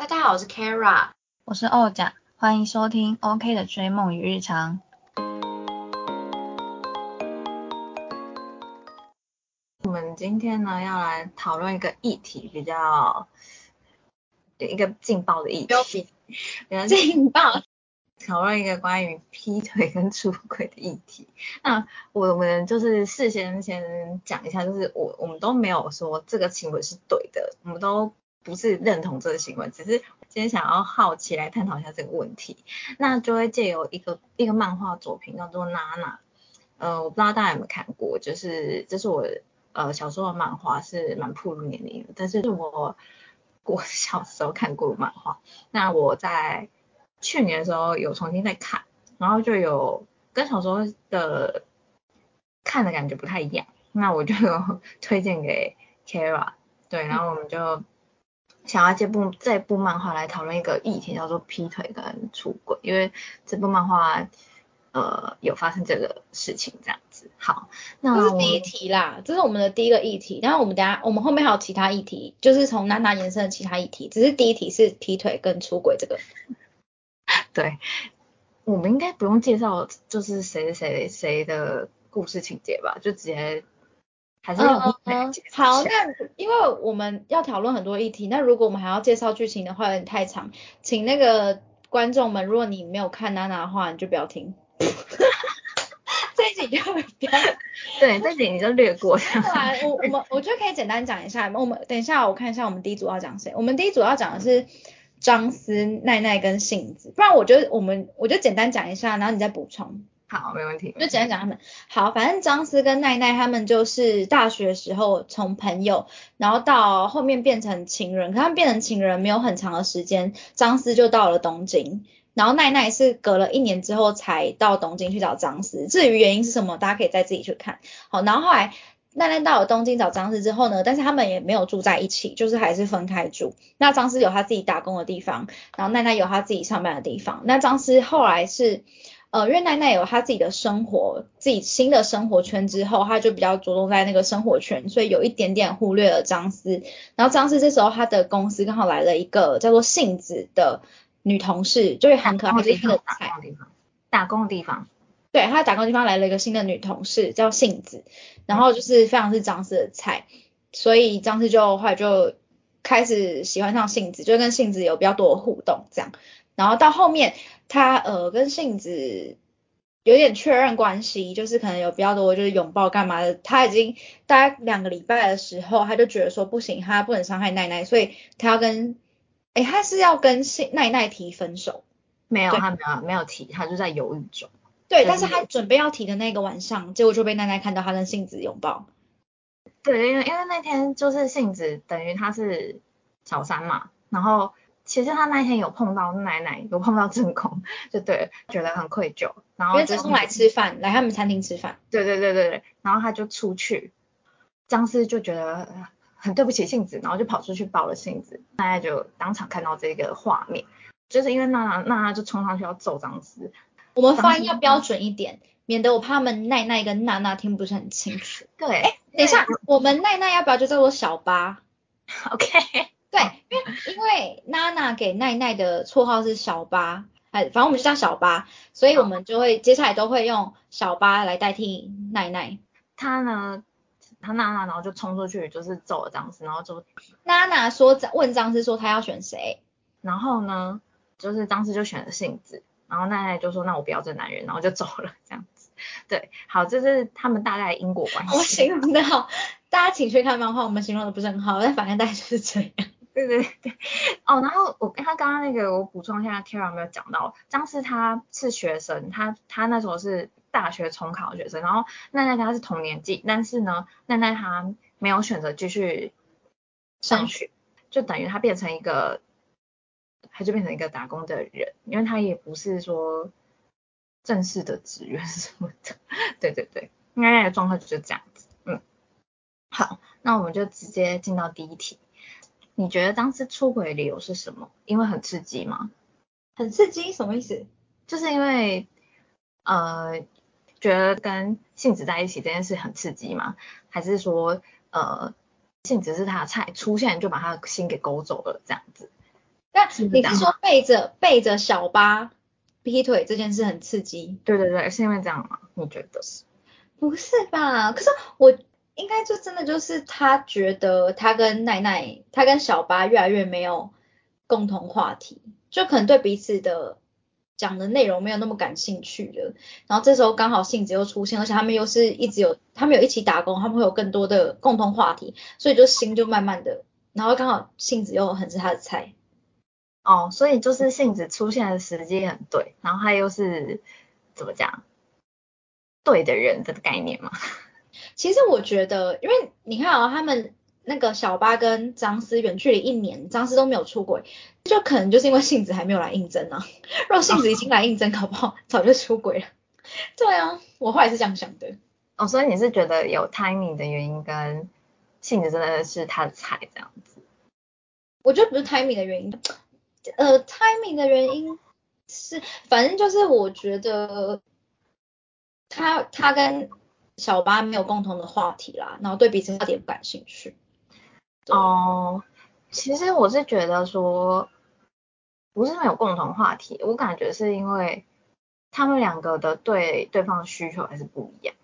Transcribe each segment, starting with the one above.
大家好，我是 Kara，我是欧甲，欢迎收听 OK 的追梦与日常。我们今天呢要来讨论一个议题，比较一个劲爆的议题，比较劲爆，讨论一个关于劈腿跟出轨的议题。那我们就是事先先讲一下，就是我我们都没有说这个行为是对的，我们都。不是认同这个行为，只是今天想要好奇来探讨一下这个问题。那就会借由一个一个漫画作品叫做《娜娜》，呃，我不知道大家有没有看过，就是这是我呃小时候的漫画，是蛮暴露年龄的，但是我我小时候看过漫画。那我在去年的时候有重新再看，然后就有跟小时候的看的感觉不太一样，那我就 推荐给 Kara，对，然后我们就。想要这部这部漫画来讨论一个议题，叫做劈腿跟出轨，因为这部漫画呃有发生这个事情这样子。好，那这是第一题啦，这是我们的第一个议题。然后我们等下我们后面还有其他议题，就是从娜娜延伸的其他议题，只是第一题是劈腿跟出轨这个。对，我们应该不用介绍就是谁谁谁的故事情节吧，就直接。还是好，那因为我们要讨论很多议题，那如果我们还要介绍剧情的话，有点太长，请那个观众们，如果你没有看娜娜的话，你就不要听。这一集就不要，对，这集你就略过。我我们我觉得可以简单讲一下，我们等一下我看一下我们第一组要讲谁，我们第一组要讲的是张思、奈奈跟杏子，不然我觉得我们我就简单讲一下，然后你再补充。好，没问题。就简单讲他们。好，反正张思跟奈奈他们就是大学时候从朋友，然后到后面变成情人。可他们变成情人没有很长的时间，张思就到了东京，然后奈奈是隔了一年之后才到东京去找张思。至于原因是什么，大家可以再自己去看。好，然后后来奈奈到了东京找张思之后呢，但是他们也没有住在一起，就是还是分开住。那张思有他自己打工的地方，然后奈奈有他自己上班的地方。那张思后来是。呃，因为奈奈有她自己的生活，自己新的生活圈之后，她就比较着重在那个生活圈，所以有一点点忽略了张思。然后张思这时候他的公司刚好来了一个叫做杏子的女同事，就是很可爱的一个菜。打工的地方。对，他打工的地方来了一个新的女同事叫杏子，然后就是非常是张思的菜，所以张思就后来就开始喜欢上杏子，就跟杏子有比较多的互动这样。然后到后面，他呃跟杏子有点确认关系，就是可能有比较多就是拥抱干嘛的。他已经大概两个礼拜的时候，他就觉得说不行，他不能伤害奈奈，所以他要跟，哎，他是要跟杏奈奈提分手。没有，他没有没有提，他就在犹豫中。对，但是他准备要提的那个晚上，结果就被奈奈看到他跟杏子拥抱。对，因为因为那天就是杏子等于他是小三嘛，然后。其实他那一天有碰到奶奶，有碰到正宫，就对，觉得很愧疚。然后正宫来吃饭，来他们餐厅吃饭。对对对对对。然后他就出去，张思就觉得很对不起杏子，然后就跑出去抱了杏子。奶奶就当场看到这个画面，就是因为娜娜娜娜就冲上去要揍张思。我们发音要标准一点，免得我怕他们奈奈跟娜娜听不是很清楚。对。等一下，我们奈奈要不要就叫做小八？OK。对，因为因为娜娜给奈奈的绰号是小八，哎，反正我们就叫小八，所以我们就会接下来都会用小八来代替奈奈。他呢，他娜娜然后就冲出去就是揍了张思，然后就娜娜说问张思说他要选谁，然后呢，就是张思就选了杏子，然后奈奈就说那我不要这男人，然后就走了这样子。对，好，这是他们大概因果关系。我形容的好，大家请去看漫画，我们形容的不是很好，但反正大概就是这样。对对对，哦，然后我他刚刚那个我补充一下，Kara 没有讲到，张思他是学生，他他那时候是大学重考学生，然后奈奈他是同年纪，但是呢，奈奈他没有选择继续上学，就等于他变成一个，他就变成一个打工的人，因为他也不是说正式的职员什么的，对对对，奈奈的状况就是这样子，嗯，好，那我们就直接进到第一题。你觉得当时出轨的理由是什么？因为很刺激吗？很刺激什么意思？就是因为呃觉得跟杏子在一起这件事很刺激吗？还是说呃杏子是他的菜，出现就把他的心给勾走了这样子？那你是说背着背着小八劈腿这件事很刺激？对对对，是因为这样吗？你觉得？不是吧？可是我应该就真的就是他觉得他跟奈奈，他跟小八越来越没有共同话题，就可能对彼此的讲的内容没有那么感兴趣了。然后这时候刚好杏子又出现，而且他们又是一直有他们有一起打工，他们会有更多的共同话题，所以就心就慢慢的，然后刚好杏子又很是他的菜。哦，所以就是杏子出现的时机很对，然后他又是怎么讲？对的人的概念嘛。其实我觉得，因为你看啊、他们那个小巴跟张思远距离一年，张思都没有出轨，就可能就是因为杏子还没有来应征啊。如果杏子已经来应征，搞不好早就出轨了。对啊，我后来是这样想的。哦，所以你是觉得有 timing 的原因跟杏子真的是他的菜这样子？我觉得不是 timing 的原因，呃，timing 的原因是，反正就是我觉得他他跟小八没有共同的话题啦，然后对彼此话题也不感兴趣。哦，其实我是觉得说，不是没有共同话题，我感觉是因为他们两个的对对方需求还是不一样。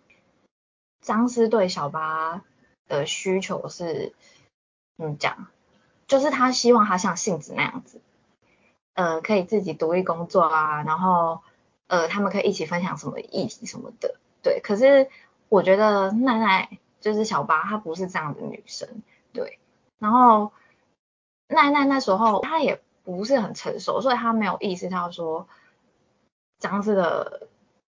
张思对小八的需求是，怎么讲？就是他希望他像杏子那样子，呃，可以自己独立工作啊，然后呃，他们可以一起分享什么议题什么的，对。可是我觉得奈奈就是小八，她不是这样的女生，对。然后奈奈那时候她也不是很成熟，所以她没有意识到说张思的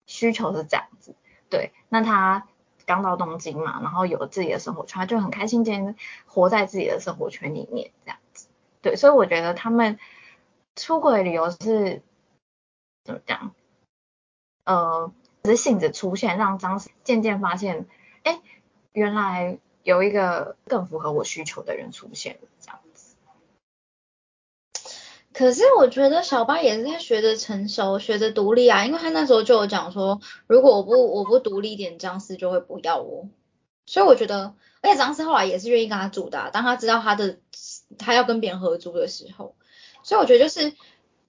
需求是这样子，对。那她刚到东京嘛，然后有自己的生活圈，就很开心，今天活在自己的生活圈里面这样子，对。所以我觉得他们出轨的理由是怎么讲？呃，只是性子出现，让张思渐渐发现，哎，原来有一个更符合我需求的人出现了，这样子。可是我觉得小八也是在学着成熟，学着独立啊，因为他那时候就有讲说，如果我不我不独立一点，张思就会不要我。所以我觉得，而且张思后来也是愿意跟他住的啊、当他知道他的他要跟别人合租的时候，所以我觉得就是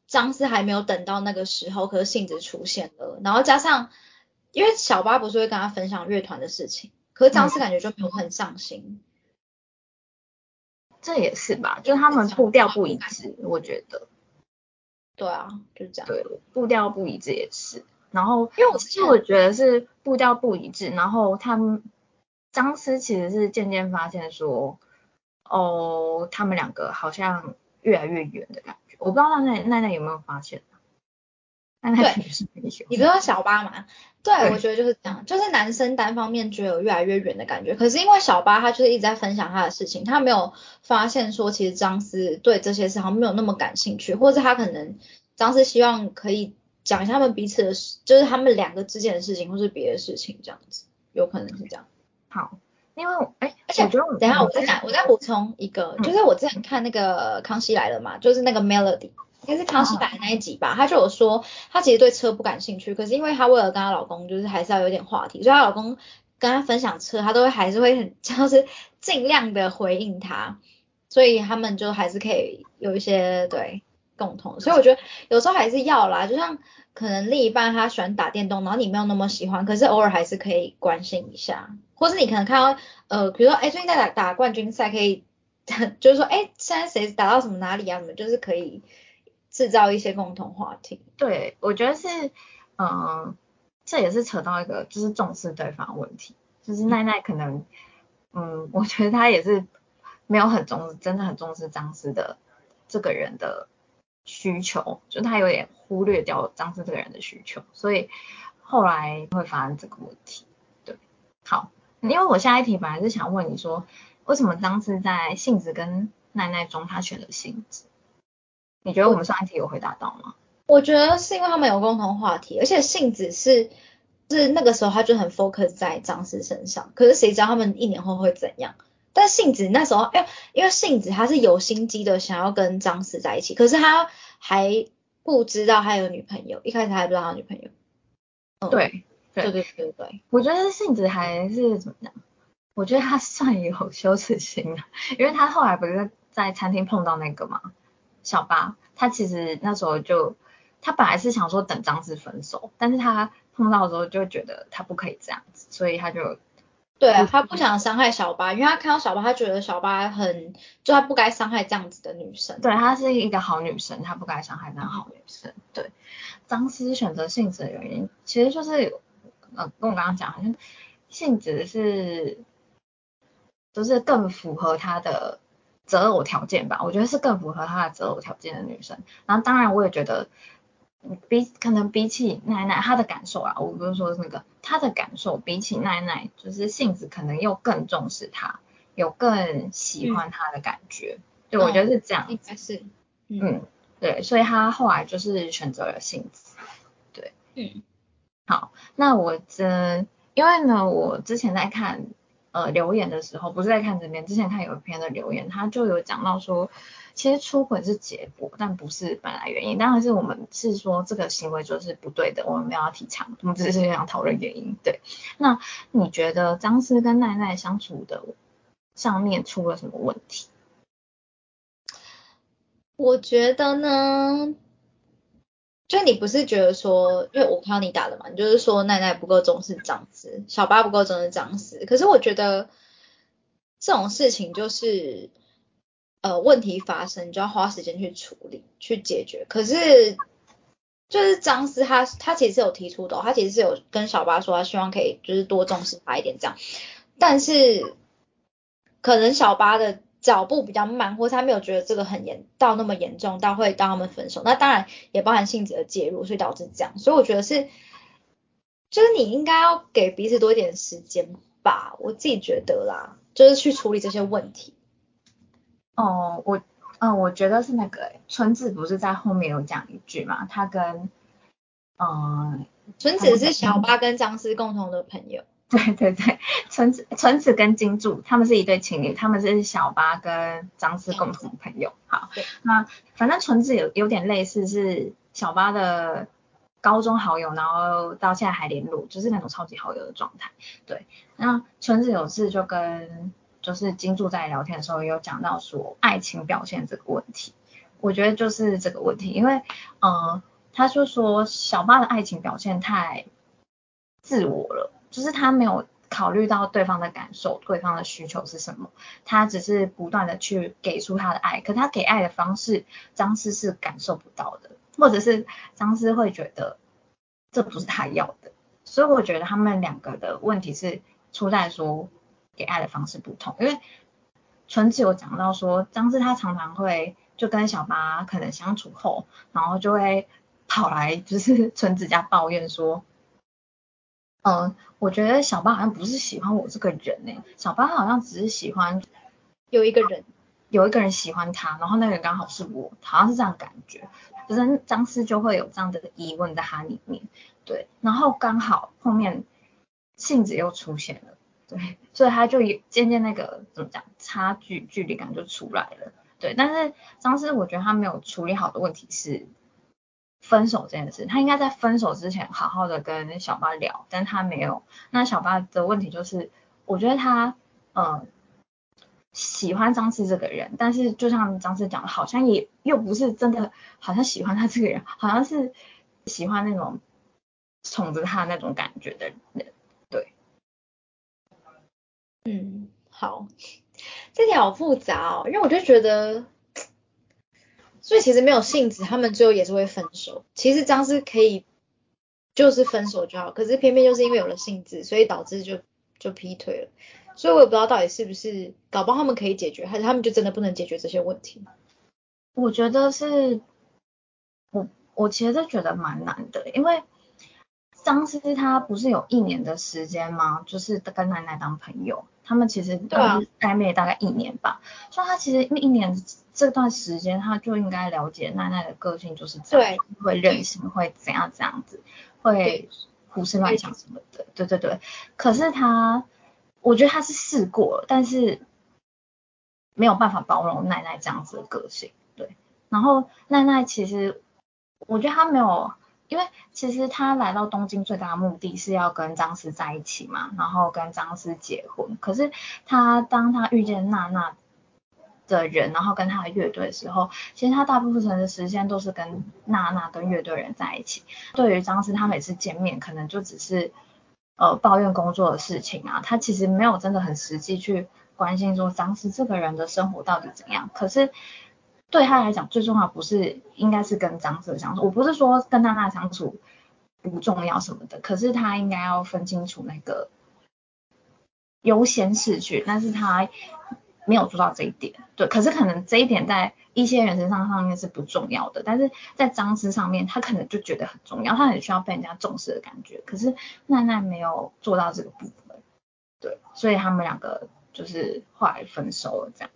张思还没有等到那个时候，可是性子出现了，然后加上因为小八不是会跟他分享乐团的事情，可是张思感觉就没有很上心。这也是吧，就是他们步调不一致，我觉得。对啊，就这样。对，步调不一致也是。然后，因为我其实我觉得是步调不一致，然后他们张思其实是渐渐发现说，哦，他们两个好像越来越远的感觉。我不知道奈奈奈奈有没有发现？对。你不是说小八吗？对，对我觉得就是这样，就是男生单方面觉得有越来越远的感觉。可是因为小八他就是一直在分享他的事情，他没有发现说其实张思对这些事好像没有那么感兴趣，或者他可能张思希望可以讲一下他们彼此的事，就是他们两个之间的事情，或是别的事情这样子，有可能是这样。好，因为我哎，而且我觉得我等一下我再讲，我再补充一个，嗯就是我之前看那个《康熙来了》嘛，就是那个 Melody，应该是康熙来的那一集吧，她就有说她其实对车不感兴趣，可是因为她为了跟她老公就是还是要有点话题，所以她老公跟她分享车，她都会还是会很就是尽量的回应他，所以他们就还是可以有一些对共同，所以我觉得有时候还是要啦，就像可能另一半他喜欢打电动，然后你没有那么喜欢，可是偶尔还是可以关心一下，或是你可能看到呃，比如说哎最近在打打冠军赛，可以 就是说哎现在谁打到什么哪里啊，什么就是可以制造一些共同话题。对，我觉得是，嗯、这也是扯到一个就是重视对方的问题，就是奈奈可能，嗯，我觉得他也是没有很重视，真的很重视张思的这个人的需求，就他有点忽略掉张思这个人的需求，所以后来会发生这个问题。对，好，因为我下一题本来是想问你说，为什么张思在杏子跟奈奈中他选了杏子？你觉得我们上一题有回答到吗？我觉得是因为他们有共同话题，而且杏子是是那个时候他就很 focus 在张氏身上，可是谁知道他们一年后会怎样？但杏子那时候，哎，因为杏子他是有心机的，想要跟张氏在一起，可是他还不知道他有女朋友，一开始还不知道他女朋友。嗯，对，对对对对对，我觉得杏子还是怎么样？我觉得他算有羞耻心的，因为他后来不是在餐厅碰到那个嘛，小八，他其实那时候就他本来是想说等张志分手，但是他碰到的时候就觉得他不可以这样子，所以他就。对啊，他不想伤害小八，因为他看到小八，他觉得小八很，就他不该伤害这样子的女生。对，她是一个好女生，她不该伤害那好女生。对，张思选择性子的原因，其实就是，呃，跟我刚刚讲，好像性子是，就是更符合他的择偶条件吧。我觉得是更符合他的择偶条件的女生。然后当然我也觉得。比可能比起奈奈，她的感受啊，我不是说那个她的感受，比起奈奈，就是杏子可能又更重视她，有更喜欢她的感觉。对，我觉得是这样。应该是。嗯，对，所以他后来就是选择了杏子。对。嗯。好，那我这因为呢，我之前在看呃留言的时候，不是在看这边，之前看有一篇的留言，他就有讲到说。其实出轨是结果，但不是本来原因。当然是我们是说这个行为就是不对的，我们没有要提倡，我们只是想讨论原因。对，那你觉得张思跟奈奈相处的上面出了什么问题？我觉得呢，就你不是觉得说，因为我看到你打的嘛，你就是说奈奈不够重视张思，小八不够重视张思。可是我觉得这种事情就是。呃，问题发生就要花时间去处理、去解决。可是，就是张思他他其实是有提出的，他其实是有跟小八说，他希望可以就是多重视他一点这样。但是，可能小八的脚步比较慢，或是他没有觉得这个很严到那么严重，到会当他们分手。那当然也包含性子的介入，所以导致这样。所以我觉得是，就是你应该要给彼此多一点时间吧，我自己觉得啦，就是去处理这些问题。哦，我，嗯，我觉得是那个，春子不是在后面有讲一句嘛，他跟，嗯，春子是小八跟张思共同的朋友。对对对，纯子，纯子跟金柱他们是一对情侣，他们是小八跟张思共同朋友。好，那反正纯子有有点类似是小八的高中好友，然后到现在还联络，就是那种超级好友的状态。对，那纯子有次就跟。就是金柱在聊天的时候有讲到说爱情表现这个问题，我觉得就是这个问题，因为呃他就说小八的爱情表现太自我了，就是他没有考虑到对方的感受，对方的需求是什么，他只是不断的去给出他的爱，可他给爱的方式张思是感受不到的，或者是张思会觉得这不是他要的，所以我觉得他们两个的问题是出在说。给爱的方式不同，因为纯子有讲到说，张志他常常会就跟小八可能相处后，然后就会跑来就是 纯子家抱怨说，嗯，我觉得小八好像不是喜欢我这个人呢，小八好像只是喜欢有一个人，有一个人喜欢他，然后那个人刚好是我，好像是这样感觉，就是张思就会有这样的疑问在他里面，对，然后刚好后面杏子又出现了。对，所以他就渐渐那个怎么讲，差距距离感就出来了。对，但是张思我觉得他没有处理好的问题是分手这件事，他应该在分手之前好好的跟小八聊，但他没有。那小八的问题就是，我觉得他嗯喜欢张思这个人，但是就像张思讲的，好像也又不是真的，好像喜欢他这个人，好像是喜欢那种宠着他那种感觉的人。对嗯，好，这条好复杂哦，因为我就觉得，所以其实没有性子，他们最后也是会分手。其实张思可以就是分手就好，可是偏偏就是因为有了性子，所以导致就就劈腿了。所以我也不知道到底是不是搞不好他们可以解决，还是他们就真的不能解决这些问题。我觉得是，我我其实觉得蛮难的，因为。张思他不是有一年的时间吗？就是跟奶奶当朋友，他们其实都暧昧大概一年吧。所以他其实一年这段时间，他就应该了解奈奈的个性就是这样，会任性，会怎样这样子，会胡思乱想什么的。对对对。可是他，我觉得他是试过，但是没有办法包容奈奈这样子的个性。对。然后奈奈其实，我觉得他没有。因为其实他来到东京最大的目的是要跟张思在一起嘛，然后跟张思结婚。可是他当他遇见娜娜的人，然后跟他的乐队的时候，其实他大部分的时间都是跟娜娜跟乐队人在一起。对于张思，他每次见面可能就只是呃抱怨工作的事情啊，他其实没有真的很实际去关心说张思这个人的生活到底怎样。可是对他来讲，最重要不是应该是跟张思相处，我不是说跟娜娜相处不重要什么的，可是他应该要分清楚那个优先次序，但是他。没有做到这一点，对，可是可能这一点在一些人身上上面是不重要的，但是在张思上面，他可能就觉得很重要，他很需要被人家重视的感觉。可是奈奈没有做到这个部分，对，所以他们两个就是后来分手了这样。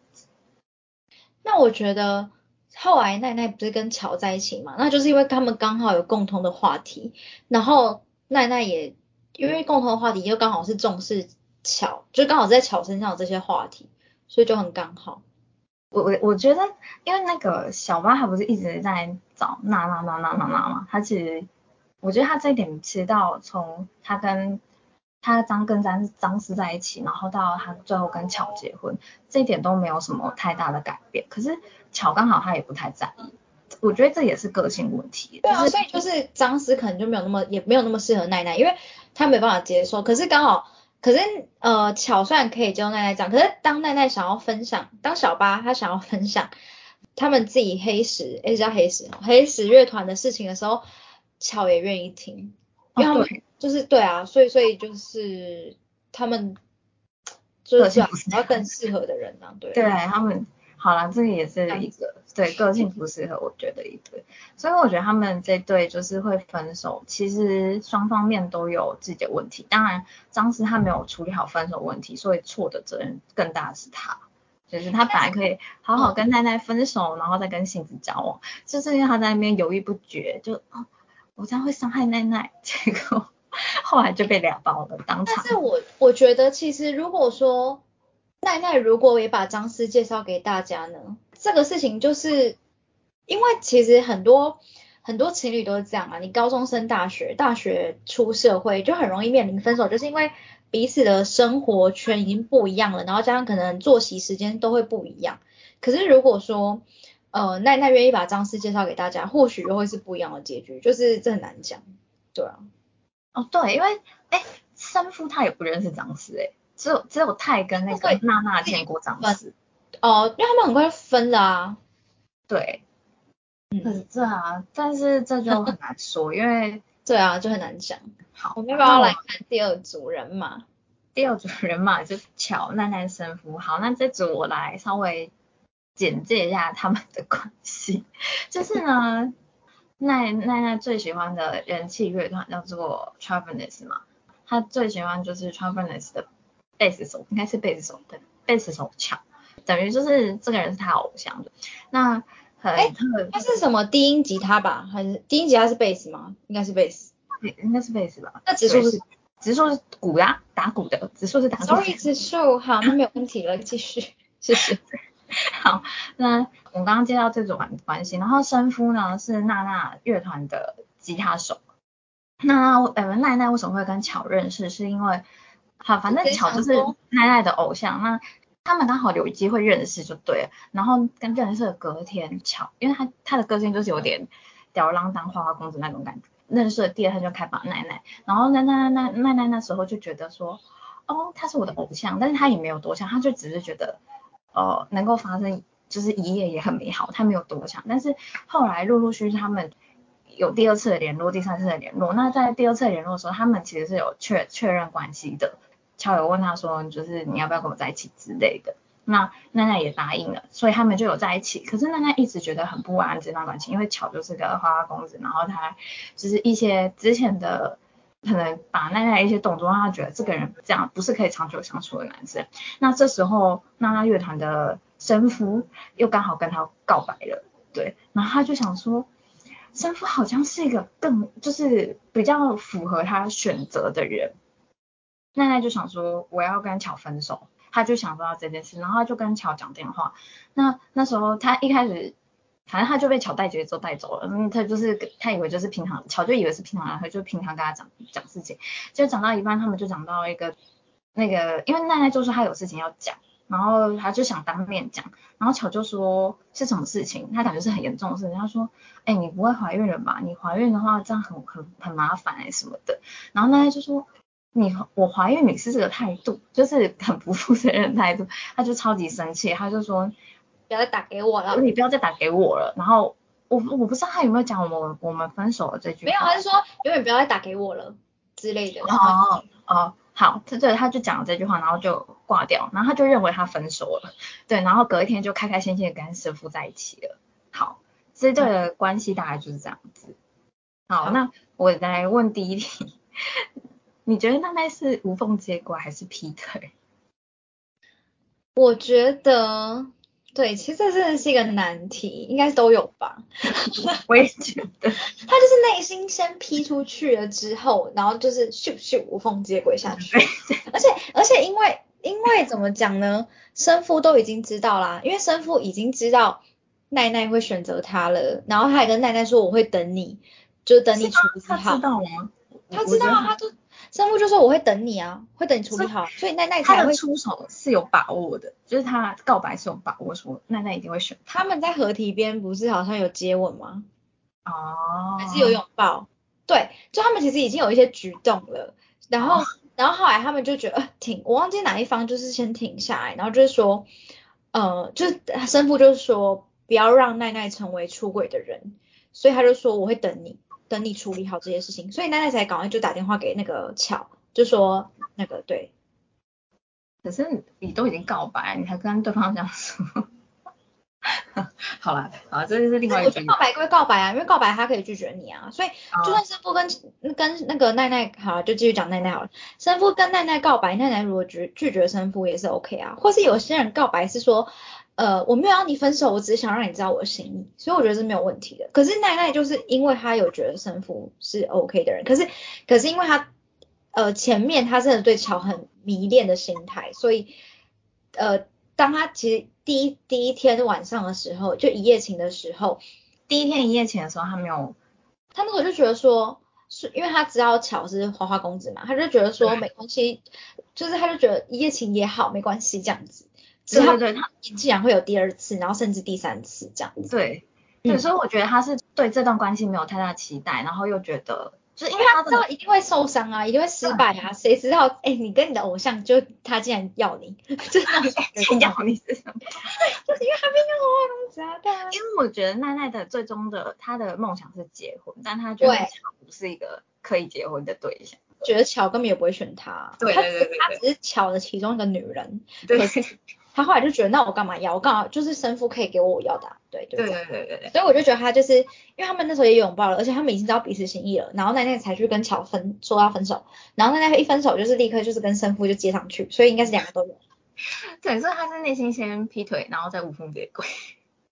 那我觉得后来奈奈不是跟乔在一起嘛，那就是因为他们刚好有共同的话题，然后奈奈也因为共同的话题又刚好是重视乔，就刚好在乔身上有这些话题。所以就很刚好，我我我觉得，因为那个小八他不是一直在找娜娜娜娜娜娜嘛，他其实我觉得他这一点其实到从他跟他张跟张张思在一起，然后到他最后跟巧结婚，这一点都没有什么太大的改变。可是巧刚好他也不太在意，我觉得这也是个性问题。对啊，所以就是张思可能就没有那么也没有那么适合奈奈，因为他没办法接受。可是刚好。可是，呃，巧虽然可以教奈奈讲，可是当奈奈想要分享，当小八他想要分享他们自己黑石，哎，叫黑石，黑石乐团的事情的时候，巧也愿意听，因为他们就是对啊，所以所以就是他们就是要更适合的人啊，对，对他们。好了，这个也是一个对个性不适合，我觉得一对，所以我觉得他们这对就是会分手，其实双方面都有自己的问题。当然，当时他没有处理好分手问题，所以错的责任更大的是他，就是他本来可以好好跟奈奈分手，然后再跟杏子交往，就是因为他在那边犹豫不决，就哦我这样会伤害奈奈，结果后来就被俩包了当场。但是我我觉得其实如果说。奈奈如果也把张思介绍给大家呢？这个事情就是因为其实很多很多情侣都是这样啊，你高中升大学，大学出社会就很容易面临分手，就是因为彼此的生活圈已经不一样了，然后加上可能作息时间都会不一样。可是如果说呃奈奈愿意把张思介绍给大家，或许又会是不一样的结局，就是这很难讲。对啊，哦对，因为哎生父他也不认识张思哎。只有只有泰跟那个娜娜见过张思，哦，因为他们很快就分了啊。对，嗯，这啊，但是这就很难说，因为 对啊，就很难讲。好，我们要不要来看第二组人马？第二组人马就是乔奈奈生夫。好，那这组我来稍微简介一下他们的关系。就是呢，奈奈奈最喜欢的人气乐团叫做 Travelers 嘛，他最喜欢就是 Travelers 的。贝斯手应该是贝斯手对，贝斯手强，等于就是这个人是他偶像的。那很特，他是什么低音吉他吧？还是低音吉他是贝斯吗？应该是贝斯，应该是贝斯吧？那指数是指数是鼓呀，打鼓的指数是打鼓。Sorry，指数好，那没有问题了，继续，谢谢。好，那我刚刚介绍这种关系，然后生夫呢是娜娜乐团的吉他手。那呃奈奈为什么会跟巧认识？是因为好，反正巧就是奈奈的偶像，那他们刚好有机会认识就对了。然后跟认识的隔天，巧，因为他他的个性就是有点吊儿郎当、花花公子那种感觉。认识的第二天就开把奈奈，然后奈奈奈奈奈奈那时候就觉得说，哦，他是我的偶像，但是他也没有多想，他就只是觉得，呃，能够发生就是一夜也很美好，他没有多想。但是后来陆陆续续他们。有第二次的联络，第三次的联络。那在第二次联络的时候，他们其实是有确确认关系的。乔有问他说，就是你要不要跟我在一起之类的。那奈奈也答应了，所以他们就有在一起。可是奈奈一直觉得很不安这段感情，因为乔就是个花花公子，然后他就是一些之前的可能把奈奈一些动作让他觉得这个人这样不是可以长久相处的男生。那这时候娜娜乐团的生夫又刚好跟他告白了，对，然后他就想说。生父好像是一个更就是比较符合他选择的人，奈奈就想说我要跟乔分手，他就想到这件事，然后他就跟乔讲电话。那那时候他一开始，反正他就被乔带节奏带走了，嗯，他就是他以为就是平常，乔就以为是平常，他就平常跟他讲讲事情，就讲到一半，他们就讲到一个那个，因为奈奈就说他有事情要讲，然后他就想当面讲，然后巧就说是什么事情，他感觉是很严重的事情，他说，哎，你不会怀孕了吧？你怀孕的话这样很很很麻烦哎什么的，然后奈奈就说，你我怀孕你是这个态度，就是很不负责任的态度，他就超级生气，他就说，不要再打给我了，你不要再打给我了，然后我我不知道他有没有讲我们我们分手了这句，没有，他是说永远不要再打给我了之类的，哦哦。好，这对他就讲了这句话，然后就挂掉，然后他就认为他分手了，对，然后隔一天就开开心心的跟师傅在一起了。好，这对的关系大概就是这样子。好，那我来问第一题，你觉得那那是无缝接轨还是劈腿？我觉得。对，其实这真的是一个难题，应该都有吧。我也觉得，他就是内心先批出去了之后，然后就是咻咻无缝接轨下去。而且而且因为因为怎么讲呢？生父都已经知道啦，因为生父已经知道奈奈会选择他了，然后他还跟奈奈说我会等你，就等你处理好。他知道吗？他知道，他就。生父就说我会等你啊，会等你处理好，所以奈奈才会出手是有把握的，就是他告白是有把握，说奈奈一定会选。他们在河堤边不是好像有接吻吗？哦，还是有拥抱？对，就他们其实已经有一些举动了，然后然后后来他们就觉得停，我忘记哪一方就是先停下来，然后就是说，呃，就是生父就是说不要让奈奈成为出轨的人，所以他就说我会等你。等你处理好这些事情，所以奈奈才赶快就打电话给那个巧，就说那个对。可是你都已经告白，你还跟对方这样说。好了，啊，这就是另外一句。告白归告白啊，因为告白他可以拒绝你啊，所以就算生父跟跟那个奈奈，好，就继续讲奈奈好了。生父跟奈奈告白，奈奈如果拒拒绝生父也是 OK 啊，或是有些人告白是说。呃，我没有要你分手，我只是想让你知道我的心意，所以我觉得是没有问题的。可是奈奈就是因为他有觉得生父是 OK 的人，可是可是因为他呃前面他真的对乔很迷恋的心态，所以呃当他其实第一第一天晚上的时候，就一夜情的时候，第一天一夜情的时候他没有，他那时候就觉得说，是因为他知道乔是花花公子嘛，他就觉得说没关系，就是他就觉得一夜情也好，没关系这样子。对对对，他竟然会有第二次，然后甚至第三次这样子。对，对，所以我觉得他是对这段关系没有太大期待，然后又觉得，就是因为他知道一定会受伤啊，一定会失败啊，谁知道，哎，你跟你的偶像就他竟然要你，真的 要你是什么？就是因为他没有花公子啊，对啊。因为我觉得奈奈的最终的他的梦想是结婚，但他觉得乔不是一个可以结婚的对象，觉得乔根本也不会选他，对对对对，他只是乔的其中一个女人，对。他后来就觉得，那我干嘛要？我干嘛就是生父可以给我我要的，对对对对对对。所以我就觉得他就是，因为他们那时候也拥抱了，而且他们已经知道彼此心意了，然后奈奈才去跟乔分说要分手，然后奈奈一分手就是立刻就是跟生父就接上去，所以应该是两个都有。对，所以他是内心先劈腿，然后再无缝接轨。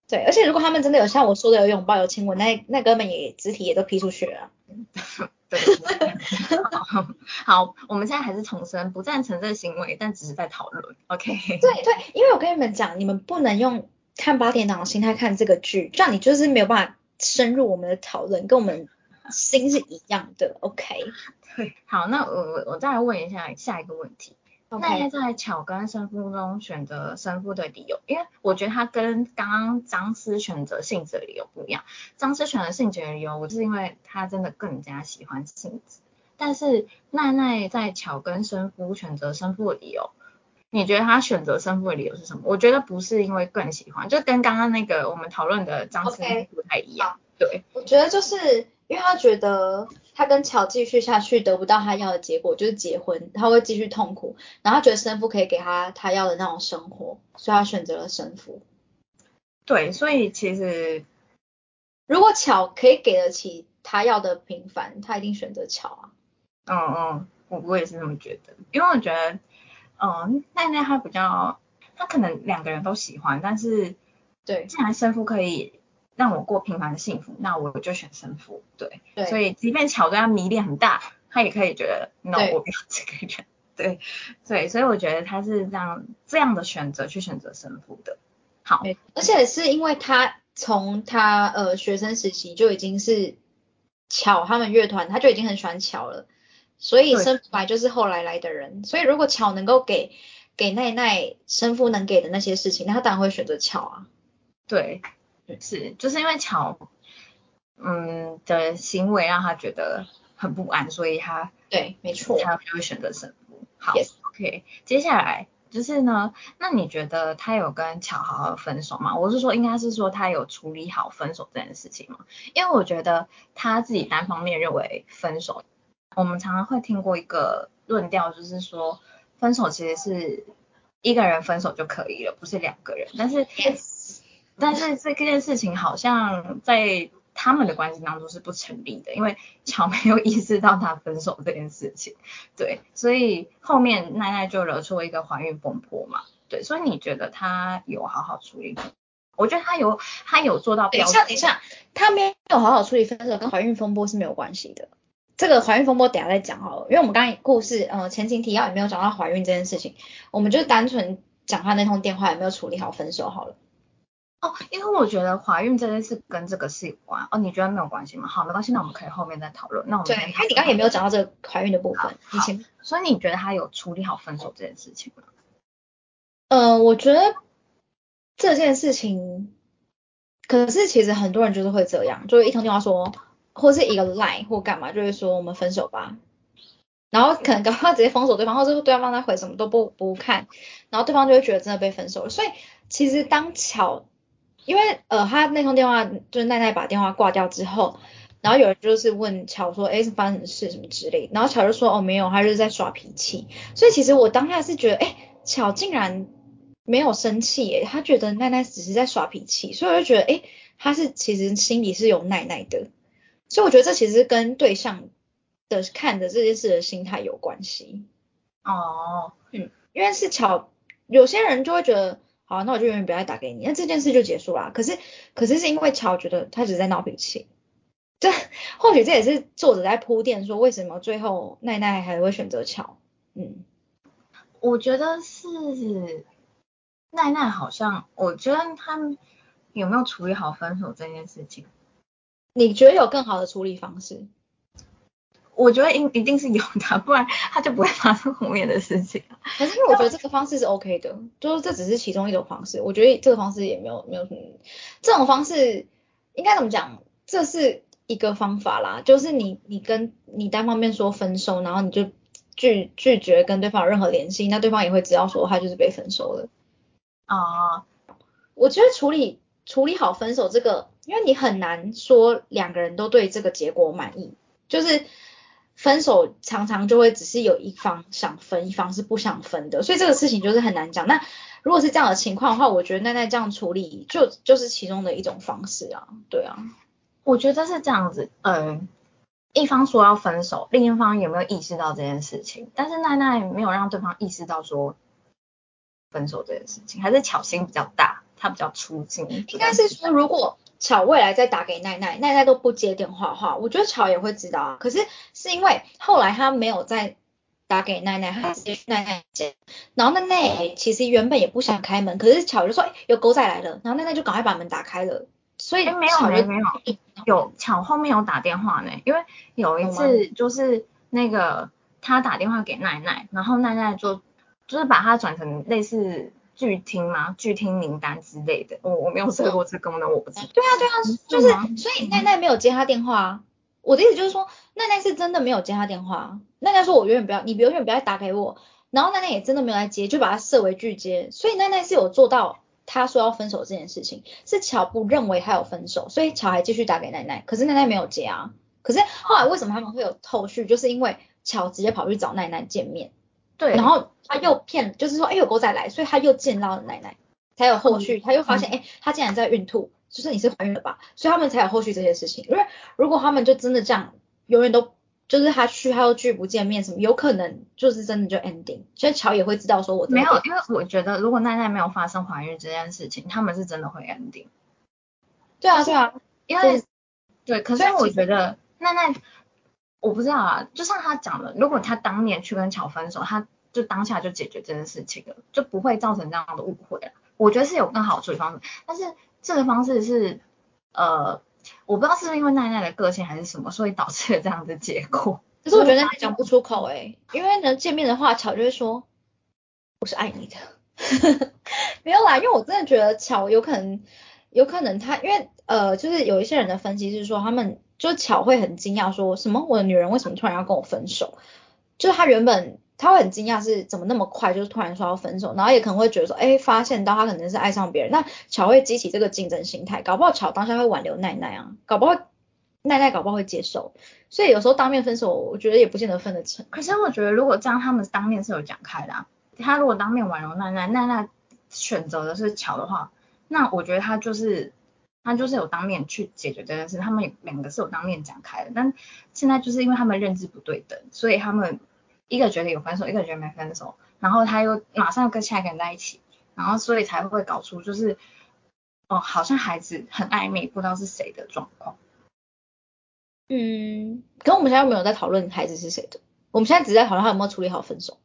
对，而且如果他们真的有像我说的有拥抱有亲吻，那那根本也肢体也都劈出去了。对，好，我们现在还是重申不赞成这个行为，但只是在讨论，OK？对对，因为我跟你们讲，你们不能用看八点档的心态看这个剧，这样你就是没有办法深入我们的讨论，跟我们心是一样的，OK？对，好，那我我再来问一下下一个问题。那在巧跟生夫中选择生夫的理由，因为我觉得他跟刚刚张思选择性子的理由不一样。张思选择性子的理由，我是因为他真的更加喜欢性子。但是奈奈在巧跟生夫选择生夫的理由，你觉得他选择生夫的理由是什么？我觉得不是因为更喜欢，就跟刚刚那个我们讨论的张思不太一样。对，我觉得就是因为他觉得。他跟乔继续下去得不到他要的结果，就是结婚，他会继续痛苦。然后觉得生父可以给他他要的那种生活，所以他选择了生父。对，所以其实如果巧可以给得起他要的平凡，他一定选择巧啊。嗯嗯，我我也是这么觉得，因为我觉得，嗯，奈奈她比较，她可能两个人都喜欢，但是对，既然生父可以。让我过平凡的幸福，那我就选生父。对，所以即便巧对他迷恋很大，他也可以觉得，no，我不要这个人。对，对，所以我觉得他是这样这样的选择去选择生父的。好，而且是因为他从他呃学生时期就已经是巧他们乐团，他就已经很喜欢巧了，所以生父来就是后来来的人。所以如果巧能够给给奈奈生父能给的那些事情，那他当然会选择巧啊。对，是，就是因为巧，嗯的行为让他觉得很不安，所以他对，没错，他就会选择生父。好 Yes，OK，接下来就是呢，那你觉得他有跟巧好好分手吗？我是说，应该是说他有处理好分手这件事情吗？因为我觉得他自己单方面认为分手，我们常常会听过一个论调，就是说分手其实是一个人分手就可以了，不是两个人。但是 Yes，但是这件事情好像在他们的关系当中是不成立的，因为乔没有意识到他分手这件事情，对，所以后面奈奈就惹出一个怀孕风波嘛，对，所以你觉得他有好好处理吗？我觉得他有，他有做到等一下，等一下，他没有好好处理分手，跟怀孕风波是没有关系的。这个怀孕风波等下再讲好了，因为我们刚才故事呃前情提要也没有讲到怀孕这件事情，我们就单纯讲他那通电话有没有处理好分手好了。哦，因为我觉得怀孕这件事跟这个是有关。哦，你觉得没有关系吗？好，没关系，那我们可以后面再讨论。那我们对，先因为你刚刚也没有讲到这个怀孕的部分，你好前所以你觉得他有处理好分手这件事情吗？呃，我觉得这件事情，可是其实很多人就是会这样，就是一通电话说，或是一个 line 或干嘛，就会说我们分手吧，然后可能刚刚直接封锁对方，或者是对方在回什么都不不看，然后对方就会觉得真的被分手了。所以其实当巧，因为呃他那通电话就是奈奈把电话挂掉之后。然后有人就是问巧说，哎，是发生什么事什么之类，然后巧就说，哦，没有，他就是在耍脾气。所以其实我当下是觉得，哎，巧竟然没有生气，耶，他觉得奈奈只是在耍脾气，所以我就觉得，哎，他是其实心里是有奈奈的。所以我觉得这其实跟对象的看的这件事的心态有关系。哦，嗯，因为是巧，有些人就会觉得，好，那我就永远不要再打给你，那这件事就结束啦。可是，可是是因为乔觉得他只是在闹脾气。这或许这也是作者在铺垫说，为什么最后奈奈还会选择乔。嗯，我觉得是奈奈好像，我觉得他有没有处理好分手这件事情？你觉得有更好的处理方式？我觉得一一定是有的，不然他就不会发生后面的事情。可是我觉得这个方式是 OK 的，就是这只是其中一种方式。我觉得这个方式也没有没有什么，这种方式应该怎么讲？这是一个方法啦，就是你你跟你单方面说分手，然后你就拒拒绝跟对方有任何联系，那对方也会知道说他就是被分手了。啊、我觉得处理处理好分手这个，因为你很难说两个人都对这个结果满意，就是分手常常就会只是有一方想分，一方是不想分的，所以这个事情就是很难讲。那如果是这样的情况的话，我觉得奈奈这样处理就就是其中的一种方式啊，对啊，我觉得是这样子，嗯，一方说要分手，另一方有没有意识到这件事情？但是奈奈没有让对方意识到说分手这件事情，还是巧心比较大，他比较粗心。应该是说如果。巧未来再打给奈奈，奈奈都不接电话的话，我觉得巧也会知道啊。可是是因为后来他没有再打给奈奈，他直接去奈奈家，然后奈奈其实原本也不想开门，可是巧就说，哎、有狗仔来了，然后奈奈就赶快把门打开了，所以没有没有，有巧后面有打电话呢，因为有一次就是那个他打电话给奈奈，然后奈奈就就是把他转成类似拒听吗？拒听名单之类的，我我没有设过这功能，我不知道。对啊对啊，就是所以奈奈没有接他电话啊。我的意思就是说，奈奈是真的没有接他电话啊。奈奈说我永远不要，你永远不要打给我。然后奈奈也真的没有来接，就把他设为拒接。所以奈奈是有做到他说要分手这件事情，是乔不认为他有分手，所以乔还继续打给奈奈，可是奈奈没有接啊。可是后来为什么他们会有后续，就是因为乔直接跑去找奈奈见面，对，然后他又骗，就是说，哎，有狗仔来，所以他又见到了奶奶，才有后续，他又发现，哎，他竟然在孕吐，就是你是怀孕了吧？所以他们才有后续这些事情。因为如果他们就真的这样，永远都就是他去他又拒不见面什么，有可能就是真的就 ending。所以乔也会知道说我没有，因为我觉得如果奈奈没有发生怀孕这件事情，他们是真的会 ending。对啊对啊，因为就是对，可是我觉得奈奈，我不知道啊，就像他讲的，如果他当年去跟巧分手，他就当下就解决这件事情了，就不会造成这样的误会了。我觉得是有更好的处理方式，但是这个方式是呃，我不知道是不是因为奈奈的个性还是什么，所以导致了这样的结果。可是我觉得奈奈讲不出口哎、因为呢见面的话，巧就会说。我是爱你的。没有啦，因为我真的觉得巧有可能，有可能他因为呃，就是有一些人的分析是说，他们就巧会很惊讶，说什么我的女人为什么突然要跟我分手？就是他原本他会很惊讶是怎么那么快，就是突然说要分手，然后也可能会觉得说，哎，发现到他可能是爱上别人，那巧会激起这个竞争心态，搞不好巧当下会挽留奈奈啊，搞不好奈奈搞不好会接受，所以有时候当面分手，我觉得也不见得分得成。可是我觉得如果这样，他们当面是有讲开的啊。他如果当面挽留奈奈，奈奈选择的是巧的话，那我觉得他就是他就是有当面去解决这件事，他们两个是有当面讲开的。但现在就是因为他们认知不对等，所以他们一个觉得有分手，一个觉得没分手，然后他又马上跟下一个人在一起，然后所以才会搞出就是哦，好像孩子很暧昧，不知道是谁的状况。嗯，可我们现在没有在讨论孩子是谁的，我们现在只是在讨论他有没有处理好分手。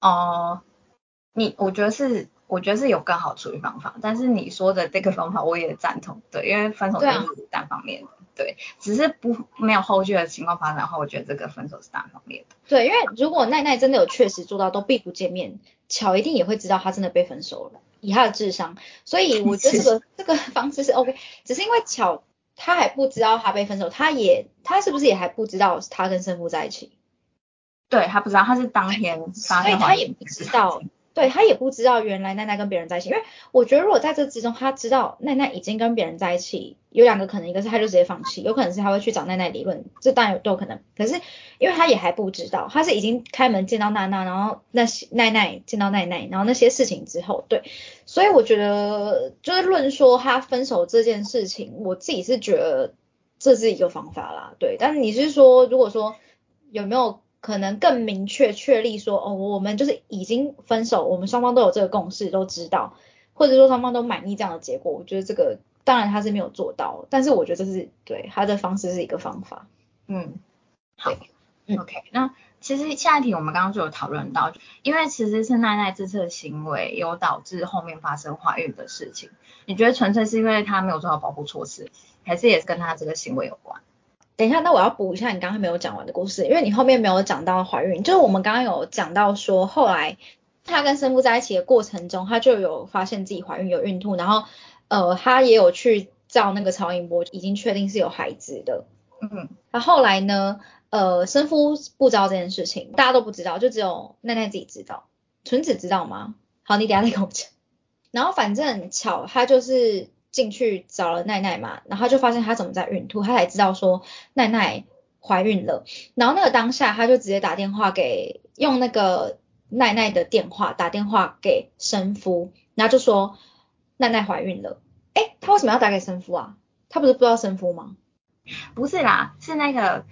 哦，你我觉得是，我觉得是有更好处理方法，但是你说的这个方法我也赞同，对，因为分手就是单方面的，对，只是不没有后续的情况发展的话，我觉得这个分手是单方面的。对，因为如果奈奈真的有确实做到都避不见面，巧一定也会知道他真的被分手了，以他的智商，所以 我觉得这个这个方式是 OK，只是因为巧他还不知道他被分手，他也他是不是也还不知道他跟生父在一起？对他不知道，他是当天发现，他也不知道，对他也不知道原来奈奈跟别人在一起。因为我觉得如果在这之中，他知道奈奈已经跟别人在一起，有两个可能，一个是他就直接放弃，有可能是他会去找奈奈理论，这当然有都有可能。可是因为他也还不知道，他是已经开门见到娜娜，然后那些奈奈见到奈奈，然后那些事情之后，对，所以我觉得就是论说他分手这件事情，我自己是觉得这是一个方法啦，对。但你是说，如果说有没有？可能更明确确立说，哦，我们就是已经分手，我们双方都有这个共识，都知道，或者说双方都满意这样的结果。我觉得这个当然他是没有做到，但是我觉得这是对他的方式是一个方法。嗯，好，OK。那其实下一题我们刚刚就有讨论到，因为其实是奈奈这次的行为有导致后面发生怀孕的事情，你觉得纯粹是因为他没有做好保护措施，还是也是跟他这个行为有关？等一下，那我要补一下你刚刚没有讲完的故事，因为你后面没有讲到怀孕。就是我们刚刚有讲到说，后来她跟生父在一起的过程中，她就有发现自己怀孕有孕吐，然后呃，她也有去照那个超音波，已经确定是有孩子的。嗯，那后来呢，呃，生夫不知道这件事情，大家都不知道，就只有奈奈自己知道。纯子知道吗？好，你等下再跟我讲。然后反正巧，她就是。进去找了奈奈嘛，然后就发现她怎么在孕吐，他才知道说奈奈怀孕了。然后那个当下，他就直接打电话给用那个奈奈的电话打电话给生夫，然后就说奈奈怀孕了。哎，他为什么要打给生夫啊？他不是不知道生夫吗？不是啦，是那个，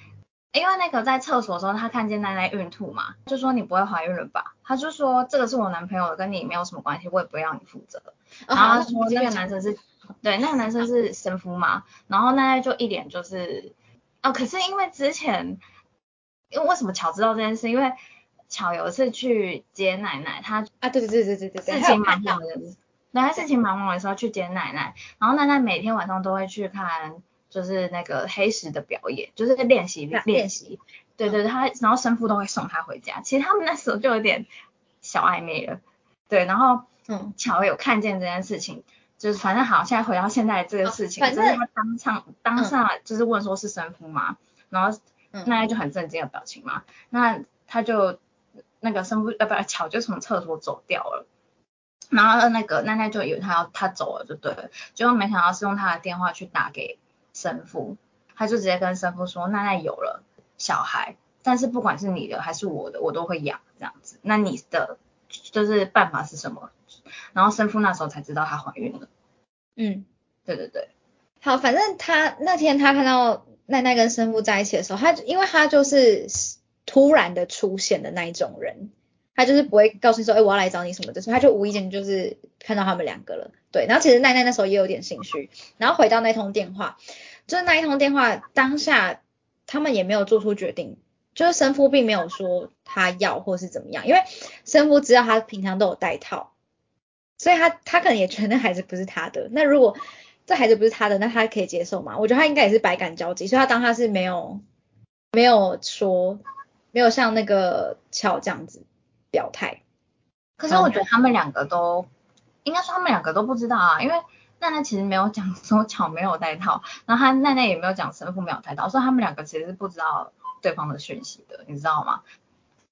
因为那个在厕所的时候，他看见奈奈孕吐嘛，就说你不会怀孕了吧？他就说这个是我男朋友的，跟你没有什么关系，我也不会让你负责。然后他说那个男生是。对，那个男生是神夫嘛，然后奈奈就一脸就是，哦，可是因为之前，因为为什么巧知道这件事？因为巧有一次去接奶奶，他啊，对对对对对对，事情忙忙的，对，他事情忙忙的时候去接奶奶，然后奈奈每天晚上都会去看，就是那个黑石的表演，就是练习练习，对对对，他然后神父都会送他回家，其实他们那时候就有点小暧昧了，对，然后嗯，巧有看见这件事情。就是反正好，现在回到现在这个事情，就是他当场当下就是问说是生父嘛，然后奈奈就很震惊的表情嘛，那他就那个生父呃不巧就从厕所走掉了，然后那个奈奈就以为他要他走了就对了，结果没想到是用他的电话去打给神父，他就直接跟神父说奈奈有了小孩，但是不管是你的还是我的，我都会养这样子，那你的就是办法是什么？然后神父那时候才知道她怀孕了。嗯，对对对。好，反正他那天他看到奈奈跟生父在一起的时候，他因为他就是突然的出现的那一种人，他就是不会告诉你说，哎，我要来找你什么的，所以他就无意间就是看到他们两个了。对，然后其实奈奈那时候也有点心虚。然后回到那通电话，就是那一通电话当下，他们也没有做出决定，就是生父并没有说他要或是怎么样，因为生父知道他平常都有戴套。所以他他可能也觉得那孩子不是他的，那如果这孩子不是他的，那他可以接受吗？我觉得他应该也是百感交集，所以他当他是没有没有说没有像那个乔这样子表态，可是我觉得他们两个都，应该说他们两个都不知道啊，因为奈奈其实没有讲说巧没有带套，然后他奈奈也没有讲神父没有带套，所以他们两个其实是不知道对方的讯息的，你知道吗？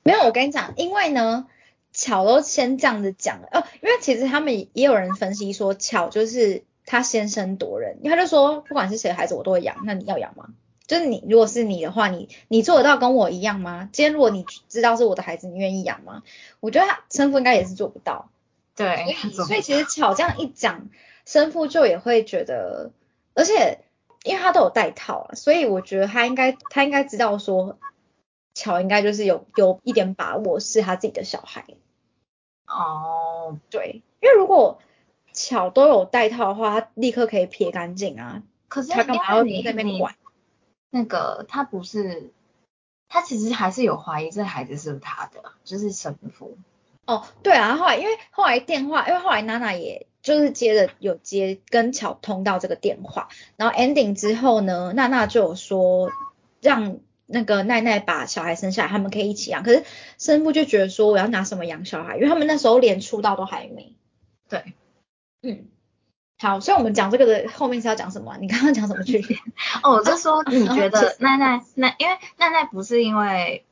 没有，我跟你讲，因为呢，巧都先这样子讲了，哦，因为其实他们也有人分析说，巧就是他先声夺人，因为他就说，不管是谁的孩子我都会养，那你要养吗？就是你如果是你的话，你你做得到跟我一样吗？今天如果你知道是我的孩子，你愿意养吗？我觉得他生父应该也是做不到，对，所以其实巧这样一讲，生父就也会觉得，而且因为他都有带套，所以我觉得他应该他应该知道说。巧应该就是有有一点把握是他自己的小孩。哦，对，因为如果巧都有带套的话，他立刻可以撇干净啊。可是他干嘛要在那边管？那个他不是，他其实还是有怀疑这孩子是不是他的，就是神父。哦，对啊，后来因为后来电话，因为后来娜娜也就是接着有接跟巧通到这个电话，然后 ending 之后呢，娜娜就有说让。那个奈奈把小孩生下来，他们可以一起养。可是生父就觉得说，我要拿什么养小孩？因为他们那时候连出道都还没。对，嗯，好，所以我们讲这个的后面是要讲什么？你刚刚讲什么区别？哦，我就说你觉得奈奈奈，因为奈奈不是因为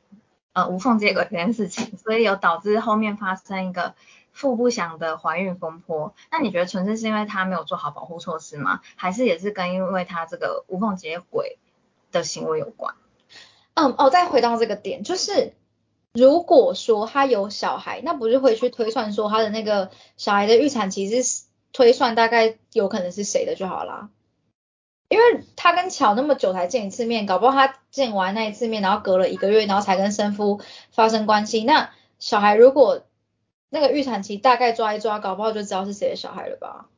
呃无缝接轨这件事情，所以有导致后面发生一个腹不祥的怀孕风波。那你觉得纯粹是因为他没有做好保护措施吗？还是也是跟因为他这个无缝接轨的行为有关？嗯哦，再回到这个点，就是如果说他有小孩，那不是会去推算说他的那个小孩的预产期是推算大概有可能是谁的就好啦。因为他跟巧那么久才见一次面，搞不好他见完那一次面，然后隔了一个月，然后才跟生夫发生关系。那小孩如果那个预产期大概抓一抓，搞不好就知道是谁的小孩了吧？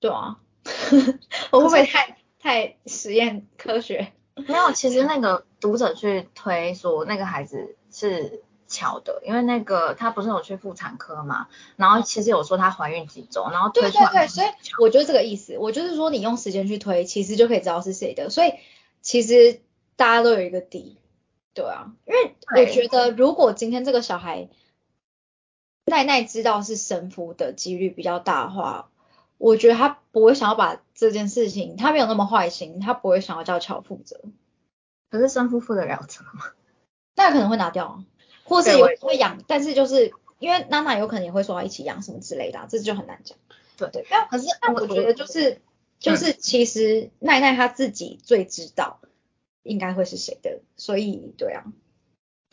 对啊，我会不会太太实验科学？没有，其实那个读者去推说那个孩子是巧的，因为那个他不是有去妇产科嘛，然后其实有说她怀孕几周，然后。对对对，所以我觉得这个意思，我就是说你用时间去推，其实就可以知道是谁的，所以其实大家都有一个底，对啊，因为我觉得如果今天这个小孩奈奈知道是神父的几率比较大的话，我觉得他不会想要把。这件事情他没有那么坏心，他不会想要叫乔负责。可是生夫负得了责吗？那可能会拿掉啊，或是有会养，但是就是因为娜娜有可能也会说要一起养什么之类的，这就很难讲。对对，可是我觉得就是就是其实奈奈她自己最知道应该会是谁的，所以对啊。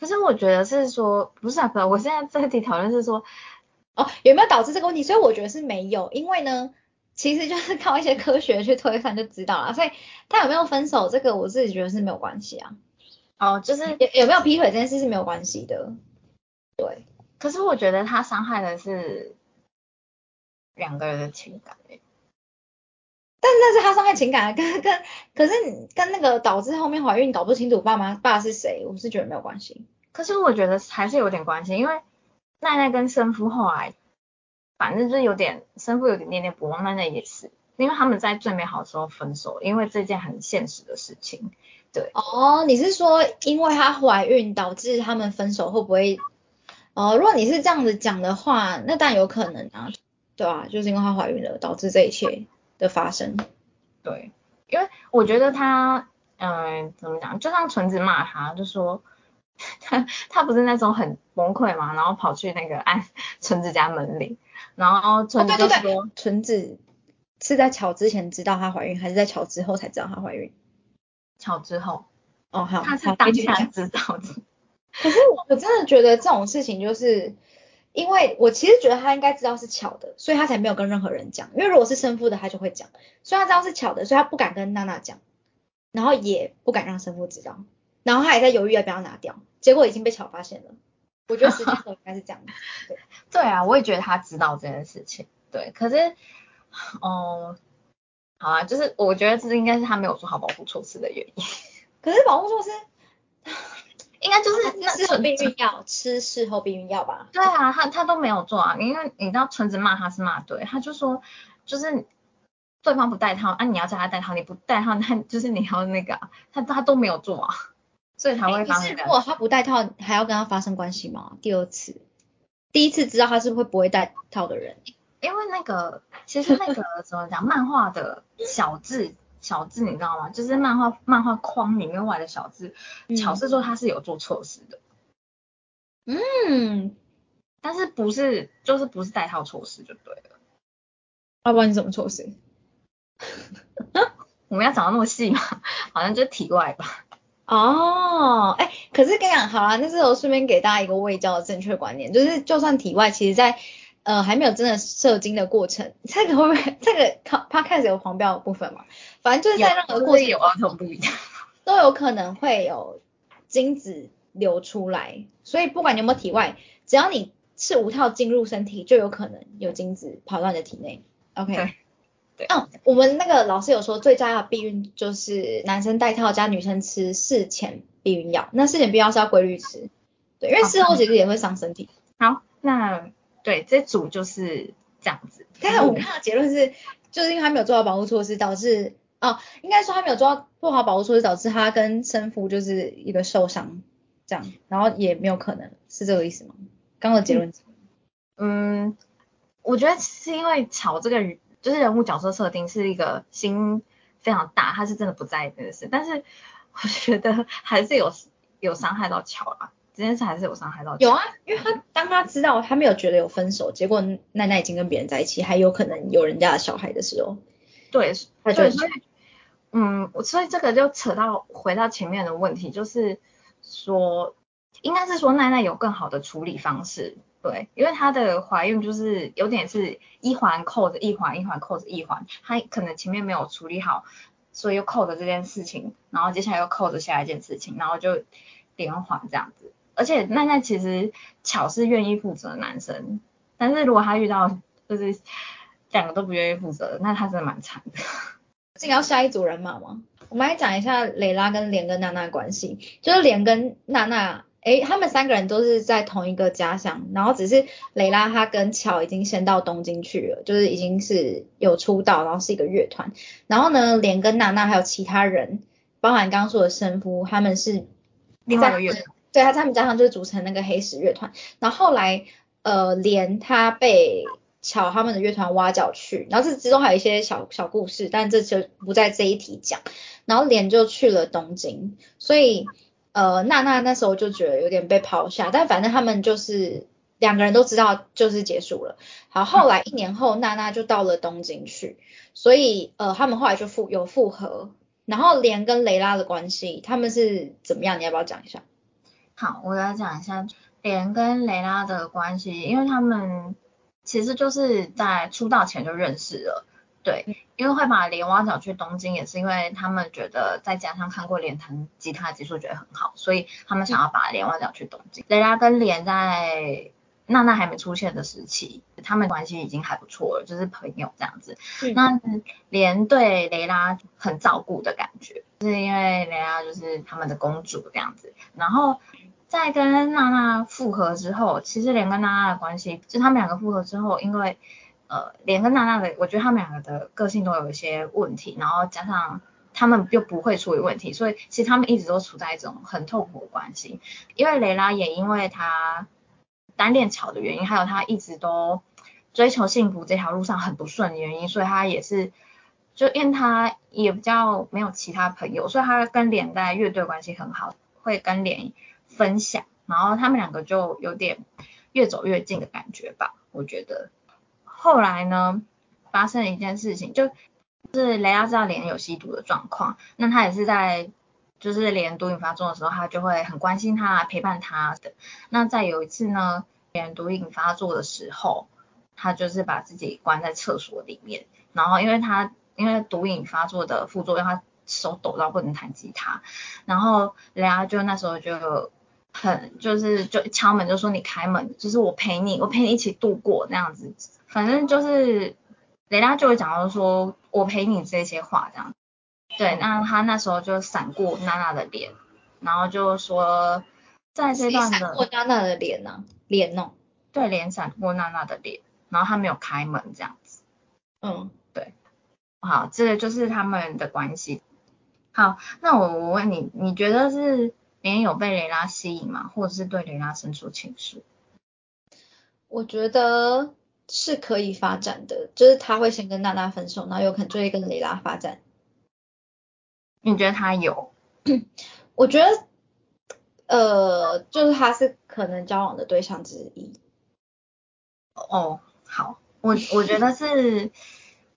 可是我觉得是说不是啊，我现在这题讨论是说哦有没有导致这个问题？所以我觉得是没有，因为呢。其实就是靠一些科学去推翻就知道了，所以他有没有分手，这个我自己觉得是没有关系啊。哦，就是有有没有劈腿这件事是没有关系的。对，可是我觉得他伤害的是两个人的情感诶。但是那是他伤害情感，跟跟可是跟那个导致后面怀孕搞不清楚爸妈爸是谁，我是觉得没有关系。可是我觉得还是有点关系，因为奈奈跟生夫后来。反正就是有点生父有点念念不忘，那那也是，因为他们在最美好的时候分手，因为这件很现实的事情。对。哦，你是说因为她怀孕导致他们分手，会不会？哦，如果你是这样子讲的话，那当然有可能啊，对啊？就是因为她怀孕了，导致这一切的发生。对，因为我觉得她，嗯，怎么讲？就像纯子骂她，就说 他他不是那种很崩溃嘛，然后跑去那个按纯子家门铃。然后纯子说，纯子是在巧之前知道她怀孕，还是在巧之后才知道她怀孕？巧之后。哦，好，他是当下知道的。可是我我真的觉得这种事情，就是因为我其实觉得他应该知道是巧的，所以他才没有跟任何人讲。因为如果是生父的，他就会讲。所以他知道是巧的，所以他不敢跟娜娜讲，然后也不敢让生父知道，然后他也在犹豫要不要拿掉，结果已经被巧发现了。我觉得时间轴应该是这样子，对 对啊，我也觉得他知道这件事情，对，可是，哦，好啊，就是我觉得这应该是他没有做好保护措施的原因。可是保护措施，应该就是事后避孕药，吃事后避孕药吧？对啊，他他都没有做啊，因为你知道纯子骂他是骂对，他就说就是对方不带套，啊你要叫他带套，你不带套，那就是你要那个，他他都没有做啊。所以才会发生。如果他不戴套，还要跟他发生关系吗？第二次？第一次知道他是会不会戴套的人。因为那个其实那个 怎么讲，漫画的小字小字你知道吗？就是漫画漫画框里面画的小字，巧是说他是有做措施的。嗯，但是不是就是不是戴套措施就对了。要不然你怎么措施？我们要讲到那么细吗？好像就体外吧。哦，哎，可是跟你讲，好啦，那时候顺便给大家一个未教的正确观念，就是就算体外，其实在呃还没有真的射精的过程，这个会不会 这个 podcast 有黄标的部分嘛？反正就是在任何过程有儿童不一样，都有可能会有精子流出来，所以不管你有没有体外，只要你是无套进入身体，就有可能有精子跑到你的体内。OK。嗯，我们那个老师有说，最佳的避孕就是男生戴套加女生吃事前避孕药。那事前避孕药是要规律吃，对，因为事后其实也会伤身体。好，那对这组就是这样子。但是我看到结论是，就是因为他没有做好保护措施，导致哦，应该说他没有做到做好保护措施，导致他跟生父就是一个受伤这样，然后也没有可能是这个意思吗？刚刚的结论？嗯，我觉得是因为巧这个人。就是人物角色设定是一个心非常大，他是真的不在意这件事，但是我觉得还是有有伤害到乔啊，这件事还是有伤害到。有啊，因为他当他知道他没有觉得有分手，结果奈奈已经跟别人在一起，还有可能有人家的小孩的时候，对，对，所以嗯，所以这个就扯到回到前面的问题，就是说应该是说奈奈有更好的处理方式。对，因为她的怀孕就是有点是一环扣着一环，一环扣着一环，她可能前面没有处理好，所以又扣着这件事情，然后接下来又扣着下一件事情，然后就连环这样子。而且奈奈其实巧是愿意负责的男生，但是如果他遇到就是两个都不愿意负责，那他真的蛮惨的。这个要下一组人马吗？我们来讲一下蕾拉跟莲跟娜娜关系，就是莲跟娜娜。哎，他们三个人都是在同一个家乡，然后只是蕾拉她跟乔已经先到东京去了，就是已经是有出道，然后是一个乐团。然后呢，莲跟娜娜还有其他人，包含刚刚说的生夫，他们是另外一个乐团，对，他在他们家乡就是组成那个黑石乐团。然后后来，呃，莲他被乔他们的乐团挖角去，然后这之中还有一些小小故事，但这就不在这一题讲。然后莲就去了东京，所以。呃，娜娜那时候就觉得有点被抛下，但反正他们就是两个人都知道就是结束了。好，后来一年后，娜娜就到了东京去，所以呃，他们后来就复有复合。然后莲跟雷拉的关系，他们是怎么样？你要不要讲一下？好，我来讲一下莲跟雷拉的关系，因为他们其实就是在出道前就认识了。对，因为会把莲挖角去东京，也是因为他们觉得再加上看过莲弹吉他技术，觉得很好，所以他们想要把莲挖角去东京。雷拉跟莲在娜娜还没出现的时期，他们关系已经还不错了，就是朋友这样子。那莲对雷拉很照顾的感觉，是因为雷拉就是他们的公主这样子。然后在跟娜娜复合之后，其实莲跟娜娜的关系，就他们两个复合之后，因为呃，莲跟娜娜的，我觉得他们两个的个性都有一些问题，然后加上他们又不会处理问题，所以其实他们一直都处在一种很痛苦的关系。因为蕾拉也因为她单恋巧的原因，还有他一直都追求幸福这条路上很不顺的原因，所以他也是，就因为他也比较没有其他朋友，所以他跟连在乐队关系很好，会跟莲分享，然后他们两个就有点越走越近的感觉吧，我觉得。后来呢，发生了一件事情，就是雷拉知道莲有吸毒的状况，那他也是在就是莲毒瘾发作的时候，他就会很关心他，陪伴他的。那在有一次呢，莲毒瘾发作的时候，他就是把自己关在厕所里面，然后因为他因为毒瘾发作的副作用，他手抖到不能弹吉他，然后雷拉就那时候就很就是就敲门就说你开门，就是我陪你，我陪你一起度过那样子。反正就是雷拉就会讲到说，我陪你这些话这样，对，那他那时候就闪过娜娜的脸，然后就说，在这段的闪过娜娜的脸呢，脸哦，对，脸闪过娜娜的脸，然后他没有开门这样子，嗯，对，好，这个就是他们的关系。好，那我我问你，你觉得是莲有被雷拉吸引吗，或者是对雷拉生出情愫？我觉得是可以发展的，就是他会先跟娜娜分手，然后有可能就会跟蕾拉发展。你觉得他有？我觉得，呃，就是他是可能交往的对象之一。哦，好，我我觉得是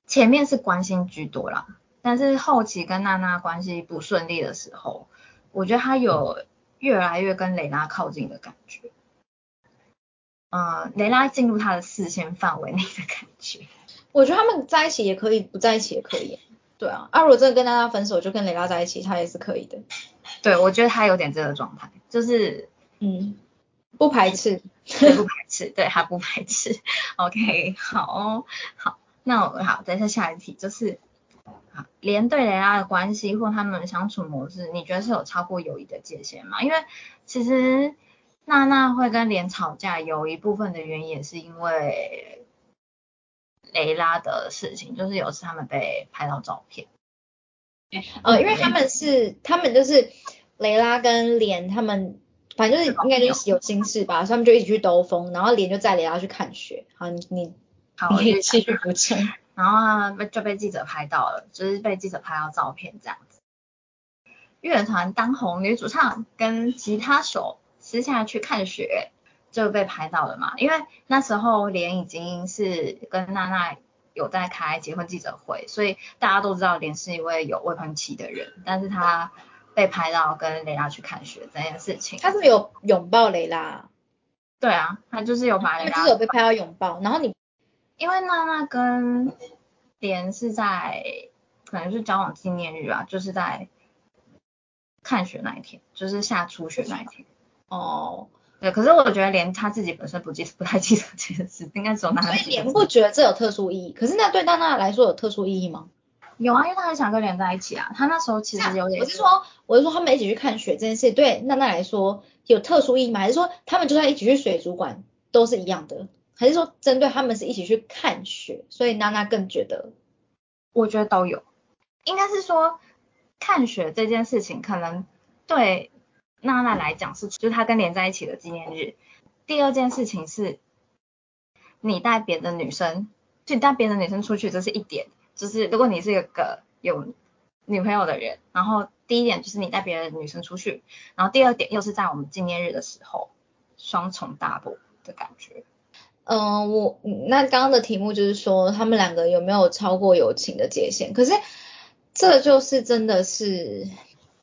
前面是关心居多啦，但是后期跟娜娜关系不顺利的时候，我觉得他有越来越跟蕾拉靠近的感觉。嗯，蕾拉进入他的视线范围内的感觉。我觉得他们在一起也可以，不在一起也可以。对啊，啊，如果真的跟娜娜分手，就跟蕾拉在一起，他也是可以的。对，我觉得他有点这个状态，就是嗯，不排斥，不排斥，对他不排斥。OK，好，好，那我好，再下下一题就是，好，连对蕾拉的关系或他们的相处模式，你觉得是有超过友谊的界限吗？因为其实。娜娜会跟莲吵架，有一部分的原因也是因为雷拉的事情，就是有次他们被拍到照片。呃，因为他们是，他们就是雷拉跟莲他们，反正就是应该就是有心事吧，他们就一起去兜风，然后莲就载雷拉去看雪。好，你你 好，继续补充。然后被就被记者拍到了，就是被记者拍到照片这样子。乐团当红女主唱跟吉他手。私下去看雪就被拍到了嘛？因为那时候莲已经是跟娜娜有在开结婚记者会，所以大家都知道莲是一位有未婚妻的人。但是他被拍到跟蕾拉去看雪这件事情，他是有拥抱蕾拉。对啊，他就是有把蕾拉。就是有被拍到拥抱，然后你因为娜娜跟莲是在可能是交往纪念日啊，就是在看雪那一天，就是下初雪那一天。哦，对，可是我觉得连他自己本身不记不太记得这件事，应该只有娜娜。所以连不觉得这有特殊意义，可是那对娜娜来说有特殊意义吗？有啊，因为他很想跟连在一起啊。他那时候其实有点。我是说，我是说他们一起去看雪这件事，对娜娜来说有特殊意义吗？还是说他们就算一起去水族馆都是一样的？还是说针对他们是一起去看雪，所以娜娜更觉得？我觉得都有，应该是说看雪这件事情可能对。娜娜来讲是，就是他跟连在一起的纪念日。第二件事情是，你带别的女生，就你带别的女生出去，这是一点。就是如果你是一个有女朋友的人，然后第一点就是你带别的女生出去，然后第二点又是在我们纪念日的时候，双重大步的感觉。嗯，我那刚刚的题目就是说他们两个有没有超过友情的界限？可是这就是真的是。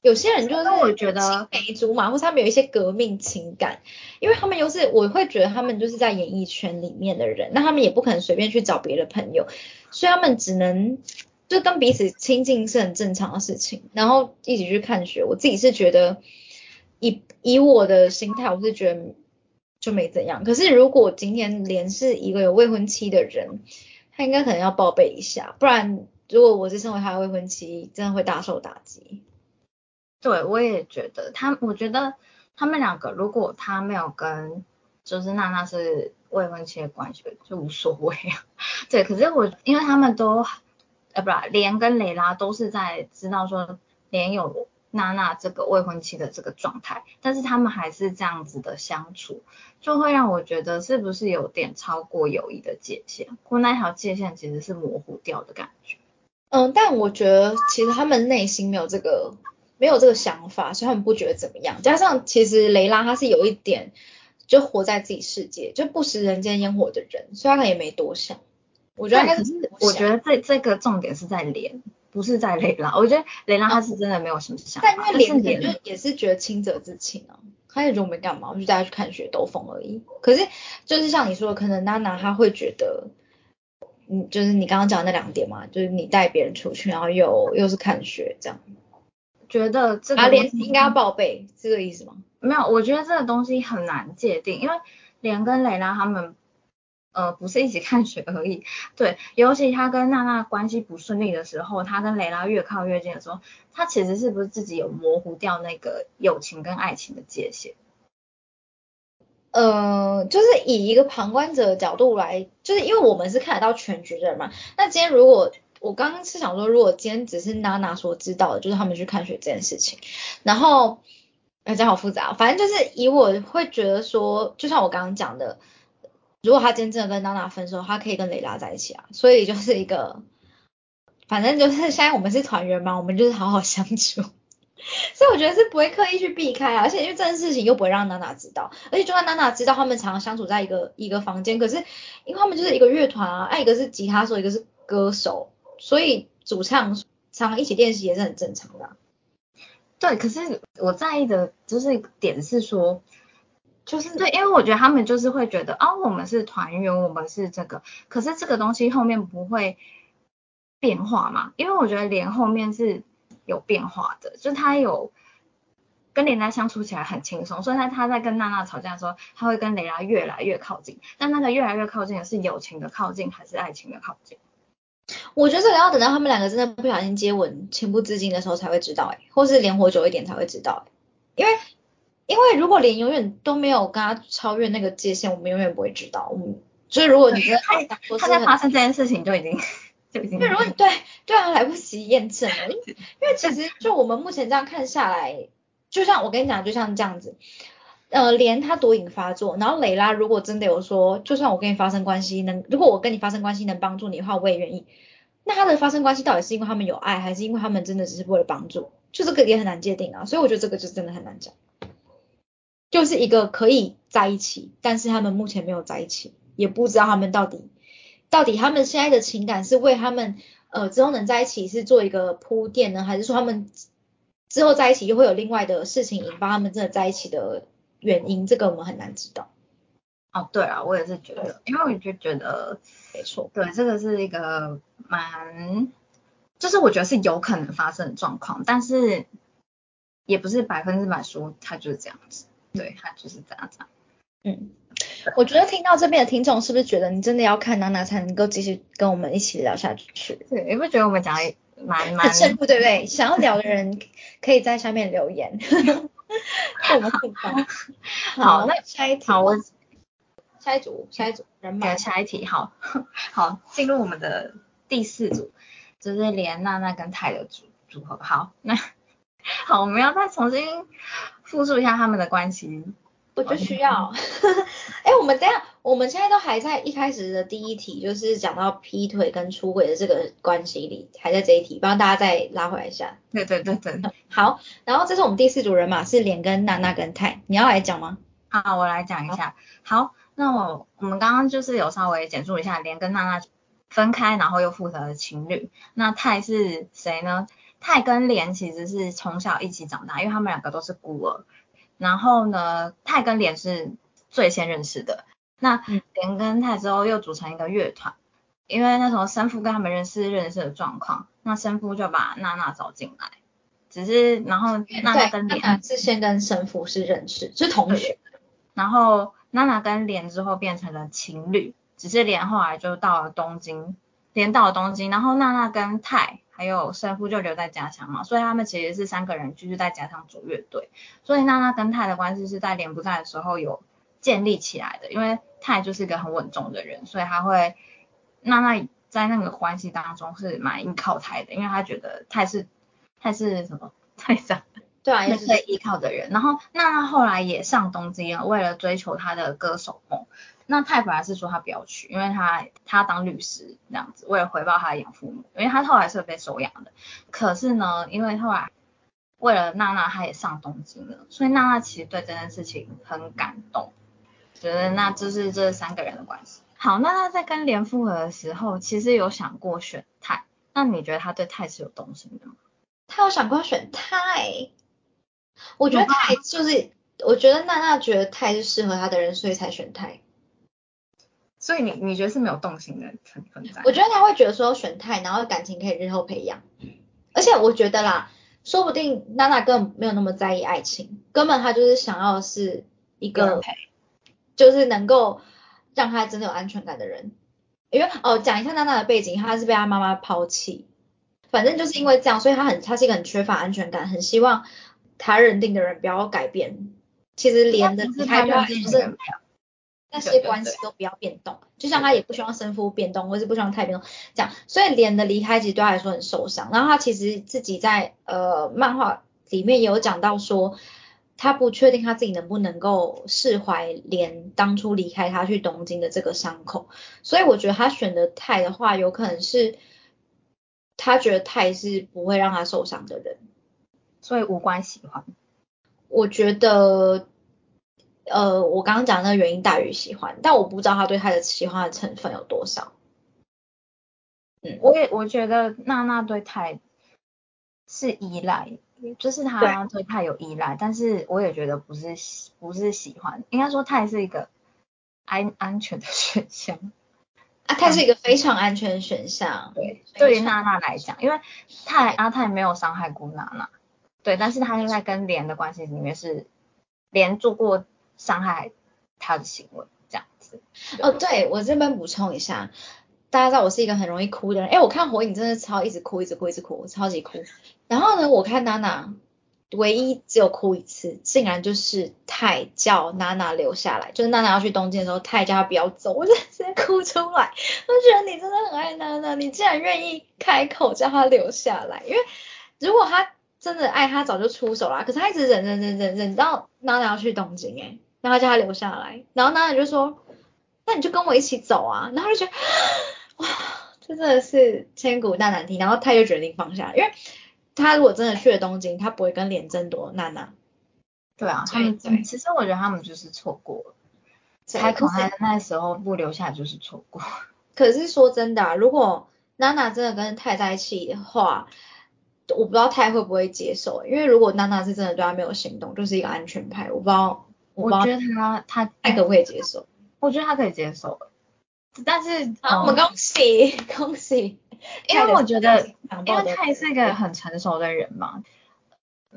有些人就是我觉得梅竹马，或是他们有一些革命情感，因为他们又是我会觉得他们就是在演艺圈里面的人，那他们也不可能随便去找别的朋友，所以他们只能就跟彼此亲近是很正常的事情，然后一起去看雪。我自己是觉得以以我的心态，我是觉得就没怎样。可是如果今天连是一个有未婚妻的人，他应该可能要报备一下，不然如果我是身为他的未婚妻，真的会大受打击。对，我也觉得他，我觉得他们两个如果他没有跟就是娜娜是未婚妻的关系，就无所谓啊。对，可是我因为他们都，呃，不是莲跟蕾拉都是在知道说莲有娜娜这个未婚妻的这个状态，但是他们还是这样子的相处，就会让我觉得是不是有点超过友谊的界限，或那条界限其实是模糊掉的感觉。嗯，但我觉得其实他们内心没有这个。没有这个想法，所以他们不觉得怎么样。加上其实雷拉他是有一点就活在自己世界，就不食人间烟火的人，所以他也没多想。我觉得可是我觉得这这个重点是在莲，不是在雷拉。我觉得雷拉他是真的没有什么想法，但因为莲就也是觉得清者自清啊，他也觉得我没干嘛，我就带他去看雪兜风而已。可是就是像你说的，可能娜娜她会觉得，嗯，就是你刚刚讲的那两点嘛，就是你带别人出去，然后又又是看雪这样。觉得这个连应该要报备，这个意思吗？没有，我觉得这个东西很难界定，因为连跟蕾拉他们，呃，不是一起看雪而已。对，尤其他跟娜娜关系不顺利的时候，他跟蕾拉越靠越近的时候，他其实是不是自己有模糊掉那个友情跟爱情的界限？呃，就是以一个旁观者的角度来，就是因为我们是看得到全局的人嘛。那今天如果我刚刚是想说，如果今天只是娜娜所知道的，就是他们去看雪这件事情，然后，哎，这好复杂。反正就是以我会觉得说，就像我刚刚讲的，如果他今天真的跟娜娜分手，他可以跟蕾拉在一起啊。所以就是一个，反正就是现在我们是团员嘛，我们就是好好相处。所以我觉得是不会刻意去避开啊，而且因为这件事情又不会让娜娜知道，而且就算娜娜知道他们常常相处在一个一个房间，可是因为他们就是一个乐团啊，一个是吉他手，一个是歌手，所以主唱常一起练习也是很正常的。对，可是我在意的就是点是说，就是对，因为我觉得他们就是会觉得，哦，我们是团员，我们是这个，可是这个东西后面不会变化嘛？因为我觉得连后面是。有变化的，就是他有跟莲娜相处起来很轻松，所以他他在跟娜娜吵架的时候，他会跟蕾拉越来越靠近。但那个越来越靠近的是友情的靠近还是爱情的靠近？我觉得这个要等到他们两个真的不小心接吻、情不自禁的时候才会知道，哎，或是连活久一点才会知道，因为因为如果连永远都没有跟他超越那个界限，我们永远不会知道。我们所以如果你觉得他他在发生这件事情就已经。因为如果你对对啊来不及验证了，因为其实就我们目前这样看下来，就像我跟你讲，就像这样子，呃，连他毒瘾发作，然后蕾拉如果真的有说，就算我跟你发生关系能，如果我跟你发生关系能帮助你的话，我也愿意。那他的发生关系到底是因为他们有爱，还是因为他们真的只是为了帮助？就这个也很难界定啊，所以我觉得这个就真的很难讲。就是一个可以在一起，但是他们目前没有在一起，也不知道他们到底。到底他们现在的情感是为他们呃之后能在一起是做一个铺垫呢，还是说他们之后在一起又会有另外的事情引发他们真的在一起的原因？这个我们很难知道。哦，对啊，我也是觉得，因为我就觉得没错，对，这个是一个蛮，就是我觉得是有可能发生的状况，但是也不是百分之百说他就是这样子，对他就是这样子。嗯。我觉得听到这边的听众是不是觉得你真的要看娜娜才能够继续跟我们一起聊下去？对，你不觉得我们讲的蛮蛮深入，对不对？想要聊的人可以在下面留言，好，那下一题，好，我下一组，下一组人马，下一题，好好进入我们的第四组，就是连娜娜跟泰的组组合。好，那好，我们要再重新复述一下他们的关系。我就需要，哎，我们这样，我们现在都还在一开始的第一题，就是讲到劈腿跟出轨的这个关系里，还在这一题，帮大家再拉回来一下。对对对对。好，然后这是我们第四组人马，是连跟娜娜跟泰，你要来讲吗？好，我来讲一下。好，那我我们刚刚就是有稍微简述一下连跟娜娜分开，然后又复合的情侣。那泰是谁呢？泰跟莲其实是从小一起长大，因为他们两个都是孤儿。然后呢，泰跟莲是最先认识的。那连跟泰之后又组成一个乐团，因为那时候生父跟他们认识认识的状况，那生父就把娜娜找进来。只是然后娜娜跟莲是先跟生父是认识，是同学。然后娜娜跟莲之后变成了情侣，只是莲后来就到了东京，莲到了东京，然后娜娜跟泰。还有生父就留在家乡嘛，所以他们其实是三个人继续在家乡组乐队。所以娜娜跟泰的关系是在莲不在的时候有建立起来的，因为泰就是一个很稳重的人，所以他会娜娜在那个关系当中是蛮依靠泰的，因为他觉得泰是泰是什么泰长，对啊，也是可以依靠的人。然后娜娜后来也上东京了，为了追求她的歌手梦。那泰本来是说他不要去，因为他他当律师这样子，为了回报他的养父母，因为他后来是被收养的。可是呢，因为后来为了娜娜，他也上东京了，所以娜娜其实对这件事情很感动，觉得那就是这三个人的关系。好，那娜在跟莲复合的时候，其实有想过选泰，那你觉得他对泰是有动心的吗？他有想过选泰，我觉得泰就是，我觉得娜娜觉得泰是适合他的人，所以才选泰。所以你你觉得是没有动心的成分在？我觉得他会觉得说选泰，然后感情可以日后培养。而且我觉得啦，说不定娜娜根本没有那么在意爱情，根本他就是想要的是一个，就是能够让他真的有安全感的人。因为哦，讲一下娜娜的背景，她是被她妈妈抛弃，反正就是因为这样，所以她很，她是一个很缺乏安全感，很希望她认定的人不要改变。其实连的离开他就是。那些关系都不要变动，就像她也不希望生夫变动，或是不希望太变动这样，所以莲的离开其实对她来说很受伤。然后她其实自己在呃漫画里面有讲到说，他不确定他自己能不能够释怀连当初离开他去东京的这个伤口，所以我觉得他选的泰的话，有可能是他觉得泰是不会让他受伤的人，所以无关喜欢。我觉得，呃，我刚刚讲那个原因大于喜欢，但我不知道他对他的喜欢的成分有多少。嗯，我也我觉得娜娜对泰是依赖。就是他对泰有依赖，但是我也觉得不是不是喜欢，应该说泰是一个安安全的选项啊，泰是一个非常安全的选项。对，对于娜娜来讲，因为泰阿泰没有伤害过娜娜，对，但是他在跟莲的关系里面是莲做过伤害他的行为这样子。哦，对我这边补充一下。大家知道我是一个很容易哭的人，哎，我看火影真的超一直哭，一直哭，一直哭，超级哭。然后呢，我看娜娜唯一只有哭一次，竟然就是太叫娜娜留下来，就是娜娜要去东京的时候，太叫她不要走，我就直接哭出来。我觉得你真的很爱娜娜，你竟然愿意开口叫她留下来，因为如果她真的爱她，早就出手了。可是她一直忍忍忍忍忍到娜娜要去东京，哎，然后叫她留下来，然后娜娜就说，那你就跟我一起走啊，然后就觉得。哇，这真的是千古大难题。然后他就决定放下，因为他如果真的去了东京，他不会跟脸争夺娜娜。对啊，他们其实我觉得他们就是错过了。开口他那时候不留下就是错过。可是说真的，如果娜娜真的跟泰在一起的话，我不知道泰会不会接受。因为如果娜娜是真的对他没有行动，就是一个安全派，我不知道。我觉得他他泰可不可以接受？我觉得他可以接受。但是，我们恭喜 恭喜，因为我觉得，因为泰是一个很成熟的人嘛，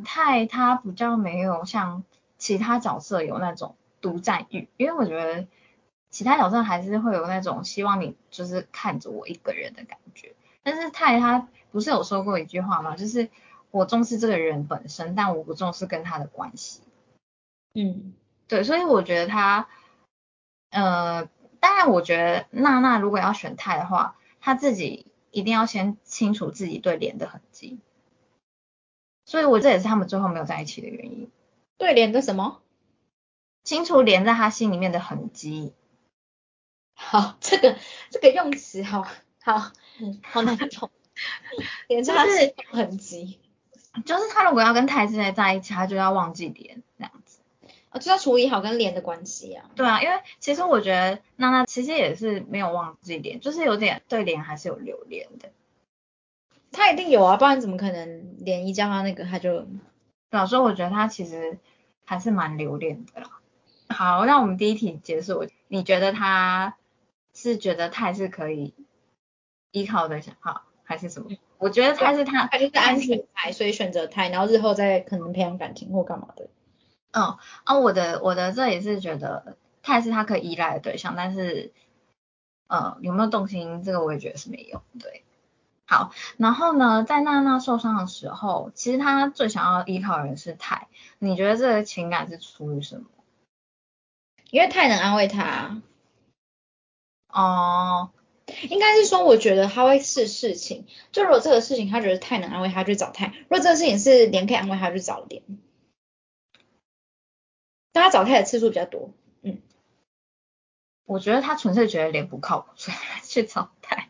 泰他比较没有像其他角色有那种独占欲，因为我觉得其他角色还是会有那种希望你就是看着我一个人的感觉，但是泰他不是有说过一句话吗？就是我重视这个人本身，但我不重视跟他的关系。嗯，对，所以我觉得他，呃。当然，我觉得娜娜如果要选泰的话，她自己一定要先清楚自己对脸的痕迹。所以，我这也是他们最后没有在一起的原因。对脸的什么？清楚连在他心里面的痕迹。好，这个这个用词好好好难懂。连在他心痕迹，就是他如果要跟泰之在在一起，他就要忘记脸这样子。啊，就要处理好跟莲的关系啊。对啊，因为其实我觉得娜娜其实也是没有忘记莲，就是有点对莲还是有留恋的。他一定有啊，不然怎么可能莲一叫他那个他就？老师，我觉得他其实还是蛮留恋的啦。好，那我们第一题结束。你觉得他是觉得泰是可以依靠的想好，还是什么？我觉得他是他，他就是安全牌，所以选择泰，然后日后再可能培养感情或干嘛的。嗯啊，我的我的这也是觉得他是他可以依赖的对象，但是呃有没有动心，这个我也觉得是没有。对，好，然后呢，在娜娜受伤的时候，其实他最想要依靠的人是泰，你觉得这个情感是出于什么？因为泰能安慰她。哦，应该是说，我觉得他会试事情，就如果这个事情他觉得泰能安慰他，就找泰；如果这个事情是连可以安慰他，就找连。但他找泰的次数比较多，嗯，我觉得他纯粹觉得脸不靠谱，所以去找泰。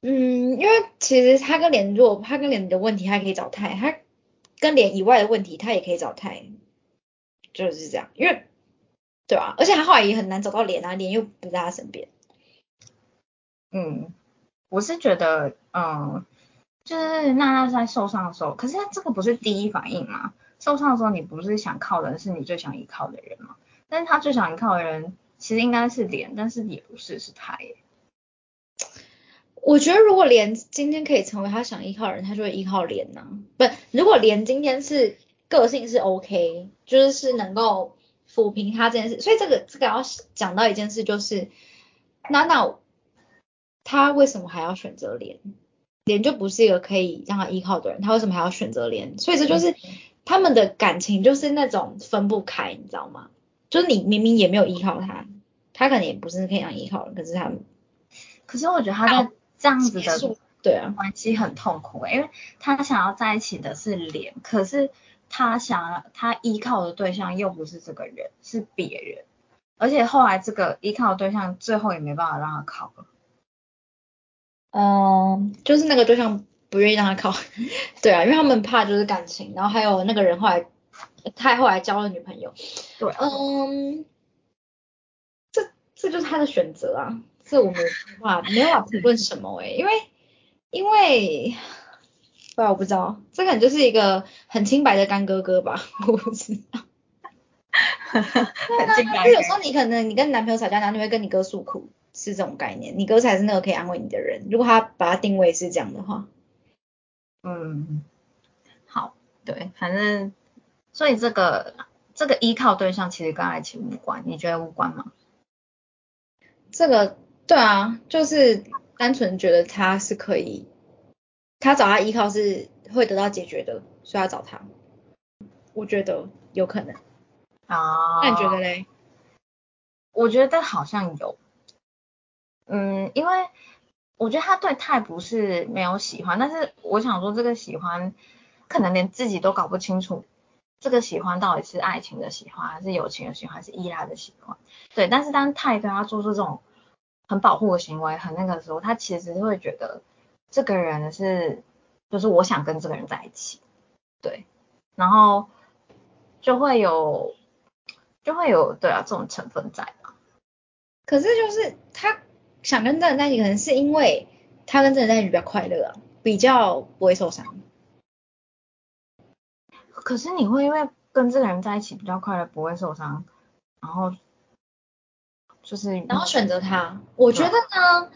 嗯，因为其实他跟脸，如果他跟脸的问题，他可以找泰；他跟脸以外的问题，他也可以找泰，就是这样。因为，对啊？而且他后来也很难找到脸啊，脸又不在他身边。嗯，我是觉得，嗯，就是娜娜在受伤的时候，可是他这个不是第一反应吗？受伤的时候，你不是想靠的人，是你最想依靠的人吗？但是他最想依靠的人，其实应该是莲，但是也不是，是他耶。我觉得如果莲今天可以成为他想依靠的人，他就会依靠莲呐。不，如果莲今天是个性是 OK，就是是能够抚平他这件事。所以这个这个要讲到一件事，就是娜娜他为什么还要选择莲？莲就不是一个可以让他依靠的人，他为什么还要选择莲？所以这就是。他们的感情就是那种分不开，你知道吗？就是你明明也没有依靠他，他可能也不是可以让依靠的，可是他们，可是我觉得他在这样子的对啊关系很痛苦，因为他想要在一起的是脸，可是他想要他依靠的对象又不是这个人，是别人，而且后来这个依靠的对象最后也没办法让他靠了。嗯，就是那个对象不愿意让他考，对啊，因为他们怕就是感情，然后还有那个人后来他后来交了女朋友，对，嗯，这这就是他的选择啊，这我们话没有办法评论什么诶、因为因为。对啊，我不知道，这可能就是一个很清白的干哥哥吧，我不知道。很近就有时候你可能你跟男朋友吵架，然后你会跟你哥诉苦，是这种概念，你哥才是那个可以安慰你的人。如果他把他定位是这样的话，嗯，好，对，反正所以这个这个依靠对象其实跟爱情无关，你觉得无关吗？这个对啊，就是单纯觉得他是可以。他找他依靠是会得到解决的，所以要找他。我觉得有可能。啊。那你觉得嘞？我觉得好像有。嗯，因为我觉得他对泰不是没有喜欢，但是我想说这个喜欢可能连自己都搞不清楚，这个喜欢到底是爱情的喜欢，还是友情的喜欢，还是依赖的喜欢。对，但是当泰对他做出这种很保护的行为，很那个时候，他其实会觉得。这个人是，就是我想跟这个人在一起，对，然后就会有，就会有对啊这种成分在嘛。可是就是他想跟这个人在一起，可能是因为他跟这个人在一起比较快乐啊，比较不会受伤。可是你会因为跟这个人在一起比较快乐，不会受伤，然后就是然后选择他？我觉得呢。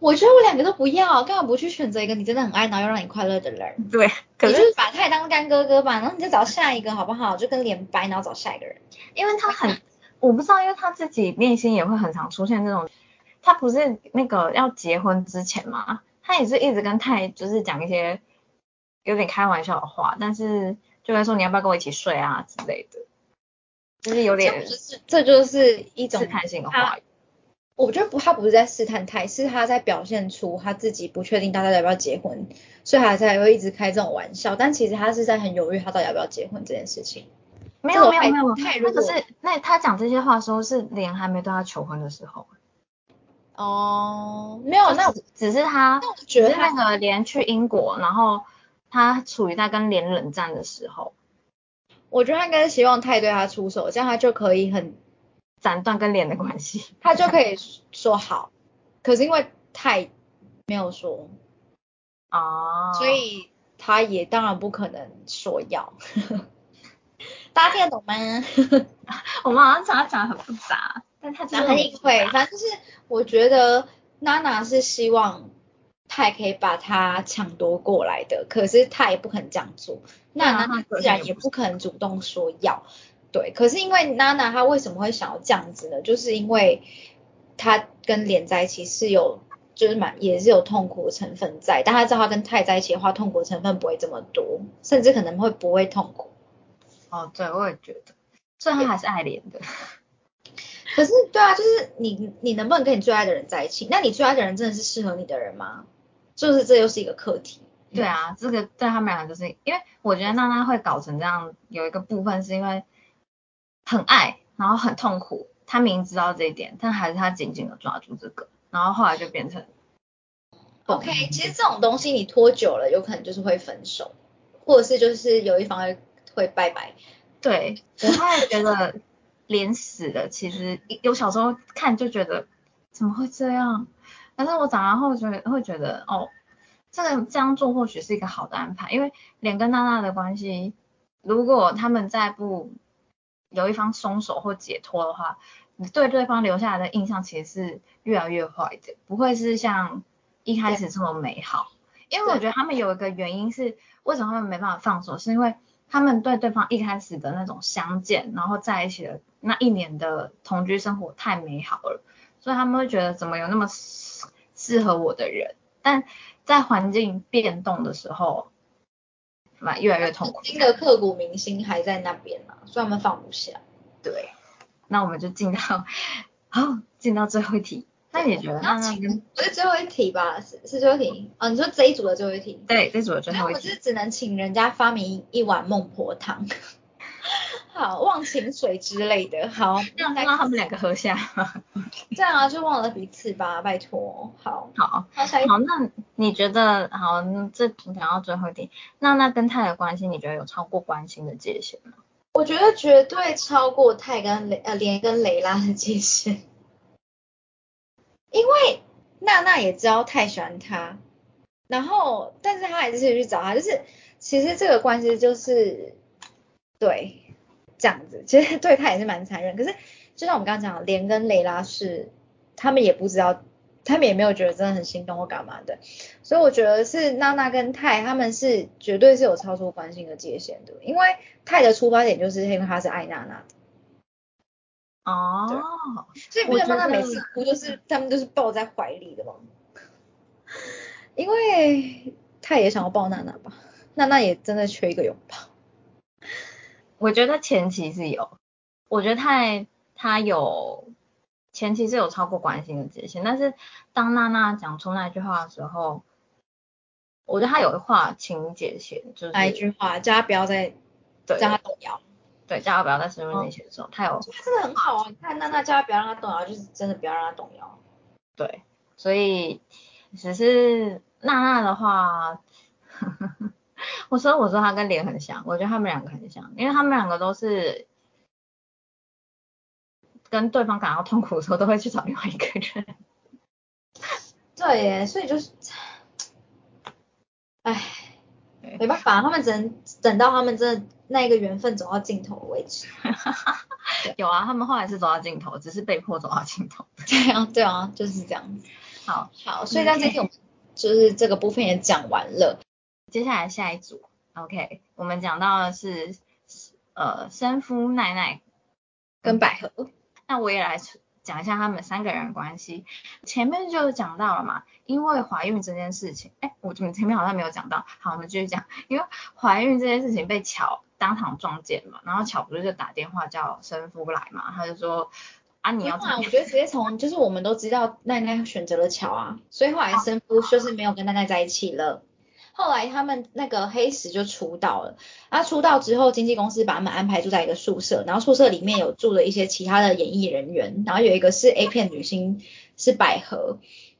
我觉得我两个都不要，干嘛不去选择一个你真的很爱，然后又让你快乐的人？对，你就是把他也当干哥哥吧，然后你再找下一个好不好？就跟连白，然后找下一个人。因为他很，我不知道，因为他自己内心也会很常出现这种，他不是那个要结婚之前嘛，他也是一直跟泰就是讲一些有点开玩笑的话，但是就跟说你要不要跟我一起睡啊之类的，就是有点，就是这就是一种试探性的话语。我觉得不，他不是在试探泰，是他在表现出他自己不确定大家要不要结婚，所以他才会一直开这种玩笑。但其实他是在很犹豫他到底要不要结婚这件事情。没有没有没有，那个是那他讲这些话的时候是连还没对他求婚的时候。哦，没有，那只是他，那我觉得那个莲去英国，然后他处于在跟莲冷战的时候。我觉得他应该是希望泰对他出手，这样他就可以很。斩断跟连的关系，他就可以说好，可是因为太没有说啊，所以他也当然不可能说要，大家听得懂吗？我们好像讲他讲的很复杂，但他讲很隐晦，反正就是我觉得娜娜是希望泰可以把他抢夺过来的，可是他也不肯这样做，那娜娜自然也不可能主动说要。对，可是因为娜娜她为什么会想要这样子呢？就是因为她跟莲在一起是有，就是蛮也是有痛苦的成分在，但她知道她跟泰在一起的话，痛苦的成分不会这么多，甚至可能会不会痛苦。哦，对，我也觉得，虽然他还是爱莲的，可是对啊，就是你你能不能跟你最爱的人在一起？那你最爱的人真的是适合你的人吗？就是这又是一个课题。对啊，这个对他们两个就是因为我觉得娜娜会搞成这样，有一个部分是因为。很爱，然后很痛苦。他明知道这一点，但还是他紧紧的抓住这个，然后后来就变成。OK，其实这种东西你拖久了，有可能就是会分手，或者是就是有一方会拜拜。对，我后来觉得连死的，其实有小时候看就觉得怎么会这样，但是我长大后觉得会觉得哦，这个这样做或许是一个好的安排，因为连跟娜娜的关系，如果他们再不。有一方松手或解脱的话，你对对方留下来的印象其实是越来越坏的，不会是像一开始这么美好。因为我觉得他们有一个原因是，为什么他们没办法放手，是因为他们对对方一开始的那种相见，然后在一起的那一年的同居生活太美好了，所以他们会觉得怎么有那么适合我的人，但在环境变动的时候。越来越痛苦，新的刻骨铭心还在那边啊，所以他们放不下。对，那我们就进到，好，进到最后一题，那你觉得娜娜跟不是最后一题吧？是是最后一题哦，你说这一组的最后一题？对这组的最后一题，那我是只能请人家发明一碗孟婆汤，好忘情水之类的，好让让他们两个喝下。这样啊，就忘了彼此吧，拜托。好，好，好，下一好，那你觉得好？那这讲到最后一题，娜娜跟泰的关系，你觉得有超过关心的界限吗？我觉得绝对超过泰跟雷呃莲跟雷拉的界限，因为娜娜也知道泰喜欢他，然后但是他还是去找他，就是其实这个关系就是对这样子，其实对他也是蛮残忍。可是就像我们刚刚讲的，莲跟雷拉是他们也不知道，他们也没有觉得真的很心动或干嘛的，所以我觉得是娜娜跟泰他们是绝对是有超出关心的界限的，因为泰的出发点就是因为他是爱娜娜的。哦，所以不是娜娜每次哭都是他们都是抱在怀里的吗？因为他也想要抱娜娜吧，娜娜也真的缺一个拥抱。我觉得前期是有，我觉得泰他有前期是有超过关心的界限，但是当娜娜讲出那句话的时候，我觉得他有划清界限，就是那一句话叫他不要再对叫他动摇。对叫他不要在身份面前的时候，他有他真的很好啊！你看娜娜叫他不要让他动摇，就是真的不要让他动摇。对，所以只是娜娜的话，我说我说她跟脸很像，我觉得他们两个很像，因为他们两个都是跟对方感到痛苦的时候，都会去找另外一个人。对耶，所以就是，唉，没办法，他们只能等到他们真的那一个缘分走到尽头为止。有啊，他们后来是走到尽头，只是被迫走到尽头。对啊，对啊，就是这样子。好，好，所以在这天我们就是这个部分也讲完了。接下来下一组，OK，我们讲到的是呃生夫奶奶跟百合，那我也来讲一下他们三个人的关系。前面就讲到了嘛，因为怀孕这件事情，哎，我怎么前面好像没有讲到？好，我们继续讲，因为怀孕这件事情被巧当场撞见嘛，然后巧不是就打电话叫生夫来嘛，他就说啊你要怎么我觉得直接从就是我们都知道奈奈选择了巧啊，所以后来生夫就是没有跟奈奈在一起了。后来他们那个黑石就出道了，他出道之后，经纪公司把他们安排住在一个宿舍，然后宿舍里面有住了一些其他的演艺人员，然后有一个是 A 片女星是百合，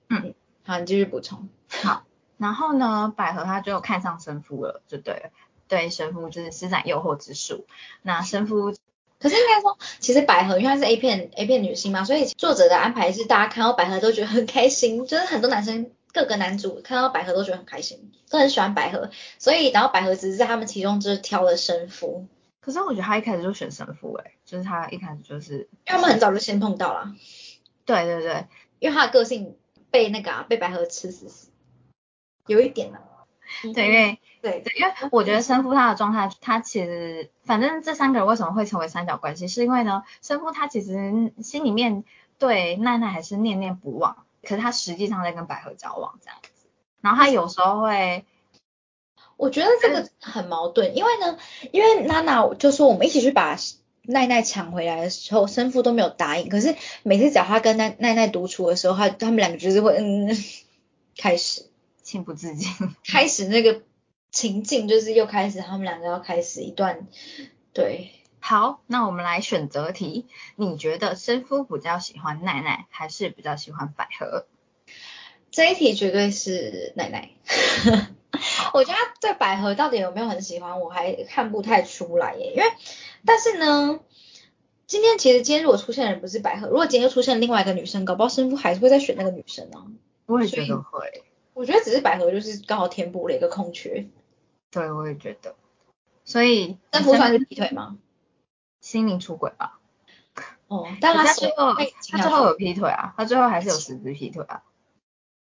嗯，好，你继续补充。好，然后呢，百合她就看上神父了，就对了，对神父就是施展诱惑之术。那神父，可是应该说，其实百合因为她是 A 片 A 片女星嘛，所以作者的安排是大家看到百合都觉得很开心，就是很多男生各个男主看到百合都觉得很开心，都很喜欢百合，所以然后百合只是在他们其中就是挑了神父，可是我觉得他一开始就选神父，哎，就是他一开始就是，因为他们很早就先碰到了，对对对，因为他的个性被那个、啊、被百合吃死死，有一点呢、对，因为对。对，因为我觉得生父他的状态，他其实反正这三个人为什么会成为三角关系，是因为呢，生父他其实心里面对奈奈还是念念不忘，可是他实际上在跟百合交往这样子，然后他有时候会，我觉得这个很矛盾，因为呢，因为娜娜就说我们一起去把奈奈抢回来的时候，生父都没有答应，可是每次只要他跟奈奈奈独处的时候，他他们两个就是会嗯开始情不自禁。开始那个情境，就是又开始他们两个要开始一段对。好，那我们来选择题，你觉得生夫比较喜欢奈奈，还是比较喜欢百合？这一题绝对是奈奈。我觉得他对百合到底有没有很喜欢，我还看不太出来耶。因为，但是呢，今天其实今天如果出现的人不是百合，如果今天又出现另外一个女生，搞不好生夫还是会再选那个女生啊。我也觉得会，我觉得只是百合就是刚好填补了一个空缺。对，我也觉得。所以生夫算是劈腿吗？心灵出轨吧。哦，但他最后他最后有劈腿啊，他最后还是有实质劈腿啊。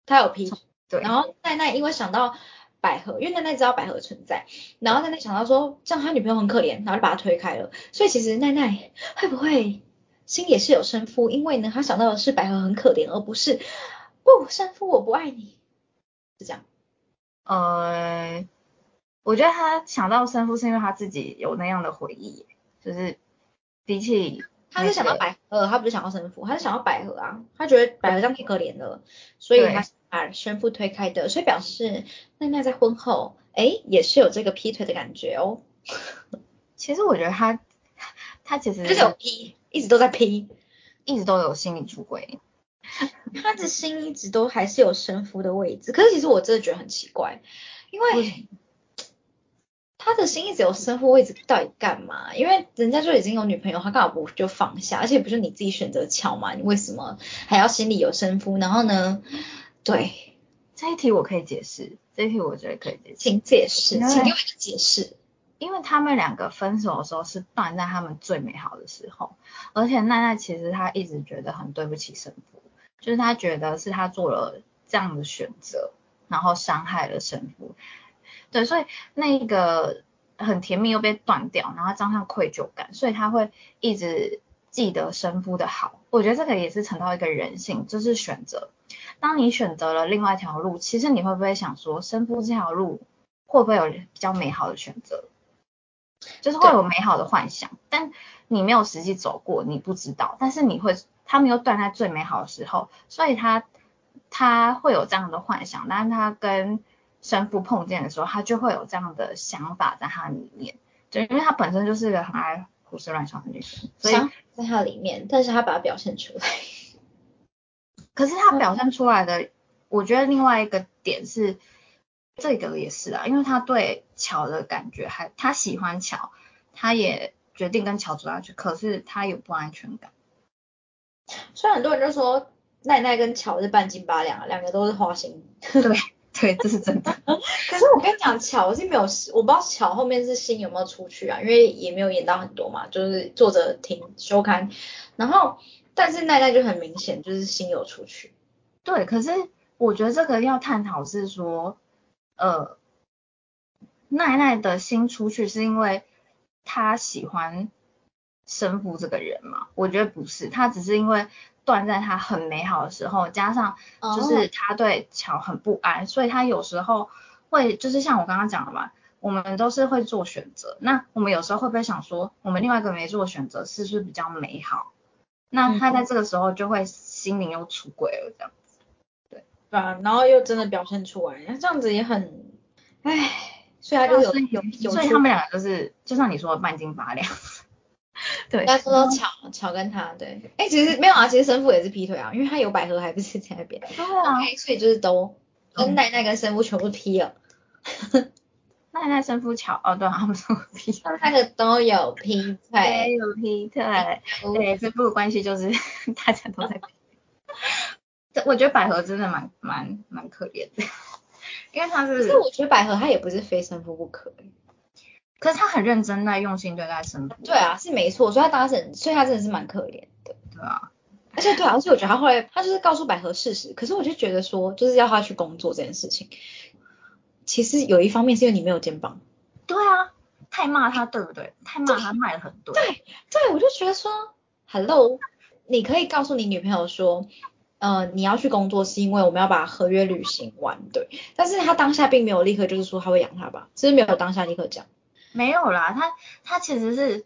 他有劈腿。对。然后奈奈因为想到百合，因为奈奈知道百合存在，然后奈奈想到说这样他女朋友很可怜，然后就把他推开了。所以其实奈奈会不会心也是有生夫？因为呢，他想到的是百合很可怜，而不是不生夫我不爱你，是这样。呃，我觉得他想到生夫是因为他自己有那样的回忆，就是比起他是想到百合，他不是想要神父，他是想要百合啊，他觉得百合这样太可怜了，所以他把神父推开的，所以表示奈奈在婚后，哎，也是有这个劈腿的感觉哦。其实我觉得他他其实就是有劈，一直都在劈，一直都有心理出轨。他的心一直都还是有神父的位置，可是其实我真的觉得很奇怪，因为他的心一直有生父位置，到底干嘛？因为人家就已经有女朋友，他干嘛不就放下？而且不是你自己选择巧嘛？你为什么还要心里有生父？然后呢？对，这一题我可以解释，这一题我觉得可以解释，请解释，请给我一个解释。因为他们两个分手的时候是断在他们最美好的时候，而且奈奈其实她一直觉得很对不起神父。就是她觉得是她做了这样的选择，然后伤害了神父，对，所以那个很甜蜜又被断掉，然后加上愧疚感，所以他会一直记得生父的好。我觉得这个也是成到一个人性，就是选择。当你选择了另外一条路，其实你会不会想说，生父这条路会不会有比较美好的选择？就是会有美好的幻想，但你没有实际走过，你不知道。但是你会。他们又断在最美好的时候，所以他他会有这样的幻想，但是他跟生父碰见的时候，他就会有这样的想法在他里面，就因为他本身就是个很爱胡思乱想的女生，所以在他里面，但是他把它表现出来。可是他表现出来的，我觉得另外一个点是，这个也是啊，因为他对乔的感觉还，他喜欢乔，他也决定跟乔走下去，可是他有不安全感。虽然很多人就说奈奈跟乔是半斤八两，两个都是花心。对对，这是真的。可是我跟你讲，乔是没有，我不知道巧后面是心有没有出去啊，因为也没有演到很多嘛，就是作者停休刊。然后，但是奈奈就很明显就是心有出去。对，可是我觉得这个要探讨是说，呃，奈奈的心出去是因为他喜欢。生父这个人嘛，我觉得不是，他只是因为断在他很美好的时候，加上就是他对乔很不安，所以他有时候会就是像我刚刚讲的嘛，我们都是会做选择，那我们有时候会不会想说，我们另外一个没做选择是不是比较美好？那他在这个时候就会心灵又出轨了这样子，对，对啊，然后又真的表现出来，那这样子也很，唉，所以他就有有，所以他们两个就是就像你说的半斤八两。对，该说说巧巧跟他对，哎，其实没有啊，其实生父也是劈腿啊，因为他有百合还不是在那边，对啊，所以就是都跟奈奈跟生父全部劈了，奈奈生父巧，哦对，他们都劈，他们三个都有劈腿，有劈腿，对，生父的关系就是 大家都在我觉得百合真的蛮蛮蛮可怜的，因为他是，可是我觉得百合他也不是非生父不可。可是他很认真在用心对待生活。对啊，是没错，所以他当时，所以他真的是蛮可怜的。对啊，而且对啊，而且我觉得他后来他就是告诉百合事实，可是我就觉得说，就是要他去工作这件事情，其实有一方面是因为你没有肩膀。对啊，太骂他对不对？太骂他骂的很多。对对，我就觉得说，Hello，你可以告诉你女朋友说，呃，你要去工作是因为我们要把合约履行完，对。但是他当下并没有立刻就是说他会养他吧，只是没有当下立刻讲。没有啦，他他其实是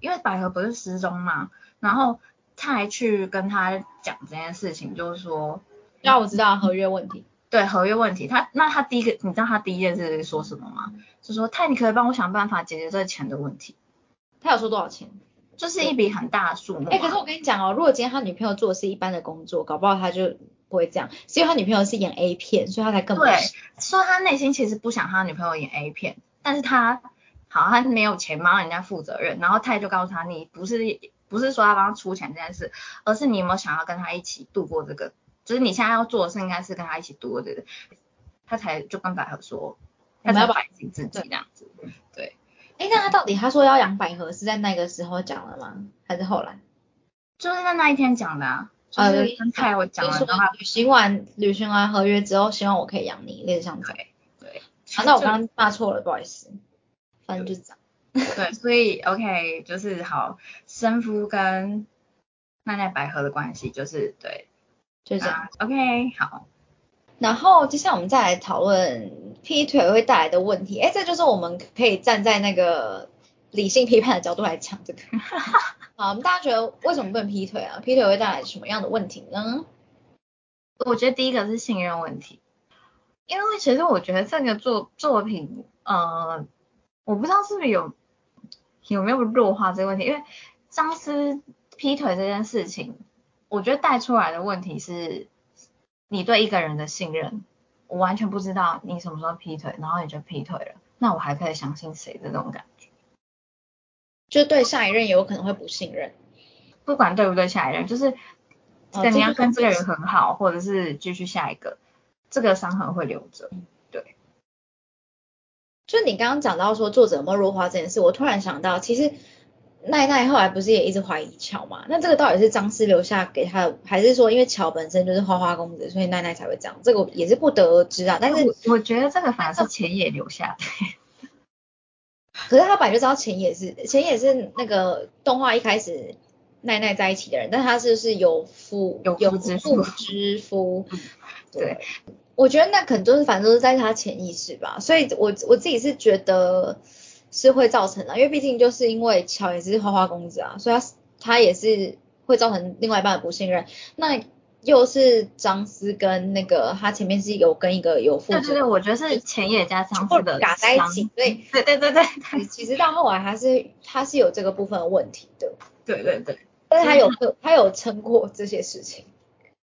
因为百合不是失踪嘛，然后他还去跟他讲这件事情，就是说让我知道合约问题。对合约问题，他那他第一个你知道他第一件事说什么吗？就说泰，你可以帮我想办法解决这个钱的问题。他有说多少钱？就是一笔很大的数目。哎，可是我跟你讲哦，如果今天他女朋友做的是一般的工作，搞不好他就不会这样。是因为他女朋友是演 A 片，所以他才更对。说他内心其实不想他女朋友演 A 片，但是他。好，他没有钱帮人家负责任，然后泰就告诉他，你不是不是说要帮他出钱这件事，而是你有没有想要跟他一起度过这个，就是你现在要做的事应该是跟他一起度过这个，他才就跟百合说，他要反省自己这样子，对。哎，那他到底他说要养百合是在那个时候讲的吗？还是后来？就是在那一天讲的啊，就是跟泰我讲了的话，履行完旅行完合约之后，希望我可以养你，类似像这样。对。好，那我刚刚骂错了，不好意思。反正就是这样。对，所以 OK，就是好，生夫跟奈奈百合的关系就是对，就这样。OK，好。然后接下来我们再来讨论劈腿会带来的问题。哎，这就是我们可以站在那个理性批判的角度来讲这个。好，我们大家觉得为什么不能劈腿啊？劈腿会带来什么样的问题呢？我觉得第一个是信任问题，因为其实我觉得这个作作品，呃，我不知道是不是有有没有弱化这个问题，因为张思劈腿这件事情，我觉得带出来的问题是，你对一个人的信任，我完全不知道你什么时候劈腿，然后你就劈腿了，那我还可以相信谁的这种感觉？就对下一任有可能会不信任，不管对不对下一任，就是哦跟你要跟这个人很好，或者是继续下一个，这个伤痕会留着。对，就你刚刚讲到说作者有没有弱化这件事，我突然想到，其实奈奈后来不是也一直怀疑乔嘛？那这个到底是张思留下给他的，还是说因为乔本身就是花花公子，所以奈奈才会这样？这个也是不得而知啊。但是我我觉得这个反而是前野留下的。可是他本来就知道钱也是钱也是那个动画一开始奈奈在一起的人，但他是是有夫有夫有妇之夫，对，我觉得那可能就是反正都是在他潜意识吧，所以我我自己是觉得是会造成的，因为毕竟就是因为乔也是花花公子啊，所以他他也是会造成另外一半的不信任。那又是张思跟那个他前面是有跟一个有妇之对对对，我觉得是前野加张思的打在一起伤所以对对对对其其实到后来还是他是有这个部分的问题的，对对对，但是他有他有撑过这些事情，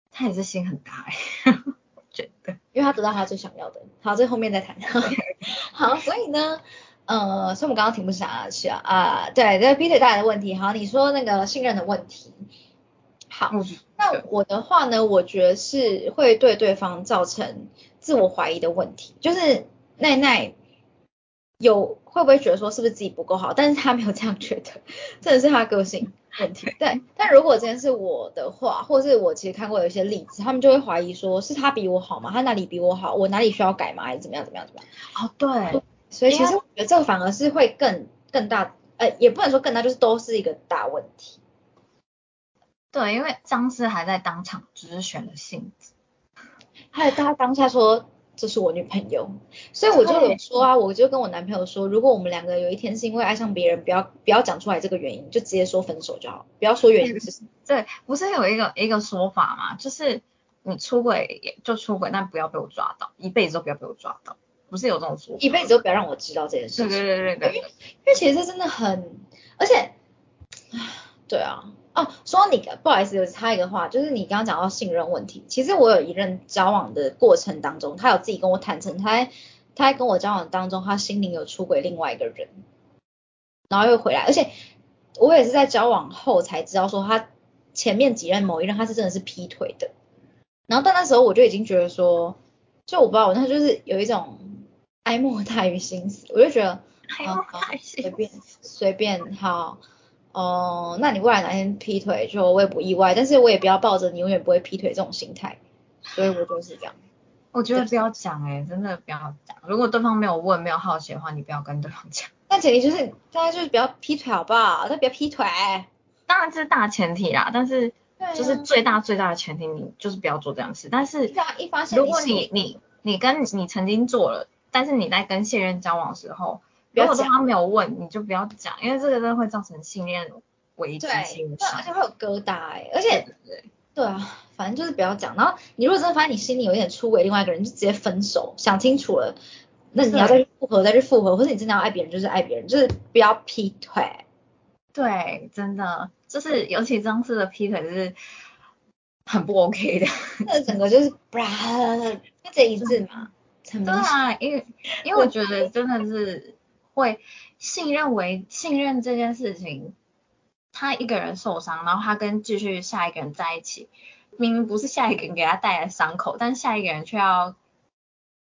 他也是心很大哎，我觉得。因为他得到他最想要的。好，这后面再谈。好，所以呢，呃，所以我们刚刚停不下来去啊啊，对，这个劈腿带来的问题。好，你说那个信任的问题。好，嗯，那我的话呢，我觉得是会对对方造成自我怀疑的问题，就是奈奈有会不会觉得说是不是自己不够好，但是他没有这样觉得，真的是他个性问题。对，但如果今天是我的话，或是我其实看过有一些例子，他们就会怀疑说是他比我好吗？他哪里比我好？我哪里需要改吗？还是怎么样怎么样怎么样？哦对，所以其实我觉得这个反而是会更更大，呃，也不能说更大，就是都是一个大问题。对，因为张思还在当场只是选了性子，还有他当下说这是我女朋友，所以我就有说啊，我就跟我男朋友说，如果我们两个有一天是因为爱上别人，不要不要讲出来这个原因，就直接说分手就好，不要说原因是什么。对，不是有一个一个说法嘛，就是你出轨也就出轨，但不要被我抓到，一辈子都不要被我抓到，不是有这种说法？一辈子都不要让我知道这件事对情。对对对对，因为其实这真的很，而且，对啊，哦，说你，不好意思，有插一个话，就是你刚刚讲到信任问题，其实我有一任交往的过程当中，他有自己跟我坦诚，他在他在跟我交往当中，他心灵有出轨另外一个人，然后又回来，而且我也是在交往后才知道说他前面几任某一任他是真的是劈腿的，然后但那时候我就已经觉得说，就我不知道，我那时候就是有一种哀莫大于心死，我就觉得。还好有开心，随便随便好，哦、那你未来哪天劈腿就我也不意外，但是我也不要抱着你永远不会劈腿这种心态，所以我就是这样。我觉得不要讲哎、真的不要讲。如果对方没有问、没有好奇的话，你不要跟对方讲。但前提就是大家就是不要劈腿好不好？都不要劈腿。当然这是大前提啦，但是就是最大最大的前提，你就是不要做这样事。但是一发现如果你你你跟你曾经做了，但是你在跟现任交往的时候，不要讲如果对方没有问，你就不要讲，因为这个真的会造成信任危机对，性对，而且会有疙瘩哎、而且对对对啊，反正就是不要讲。然后你如果真的发现你心里有一点出轨另外一个人，就直接分手，想清楚了，那你要再去复合再去复合，或者你真的要爱别人就是爱别人，就是不要劈腿。对，真的就是尤其张氏的劈腿是很不 OK 的。那整个就是，bra，就这一字嘛。对啊，因为因为我觉得真的是会信任为信任这件事情，他一个人受伤，然后他跟继续下一个人在一起，明明不是下一个人给他带来伤口，但下一个人却要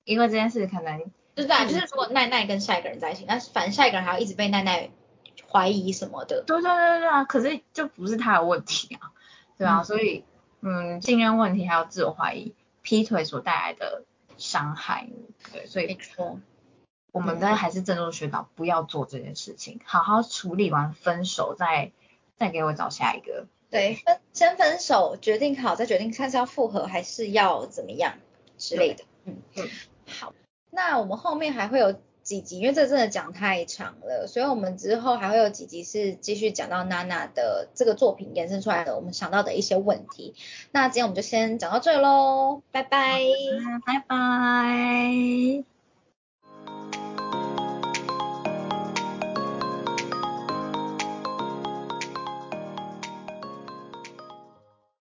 因为这件事可能就是对啊，就是如果奈奈跟下一个人在一起，那反正下一个人还要一直被奈奈怀疑什么的。对对对对啊，可是就不是他的问题啊，对啊，嗯所以嗯，信任问题还有自我怀疑，劈腿所带来的伤害，对，所以没错，我们的还是郑重学导，不要做这件事情，好好处理完分手再再给我找下一个。对，分先分手，决定好再决定看是要复合还是要怎么样之类的。嗯嗯好，那我们后面还会有几集，因为这真的讲太长了，所以我们之后还会有几集是继续讲到娜娜的这个作品延伸出来的我们想到的一些问题。那今天我们就先讲到这喽，拜拜，拜拜。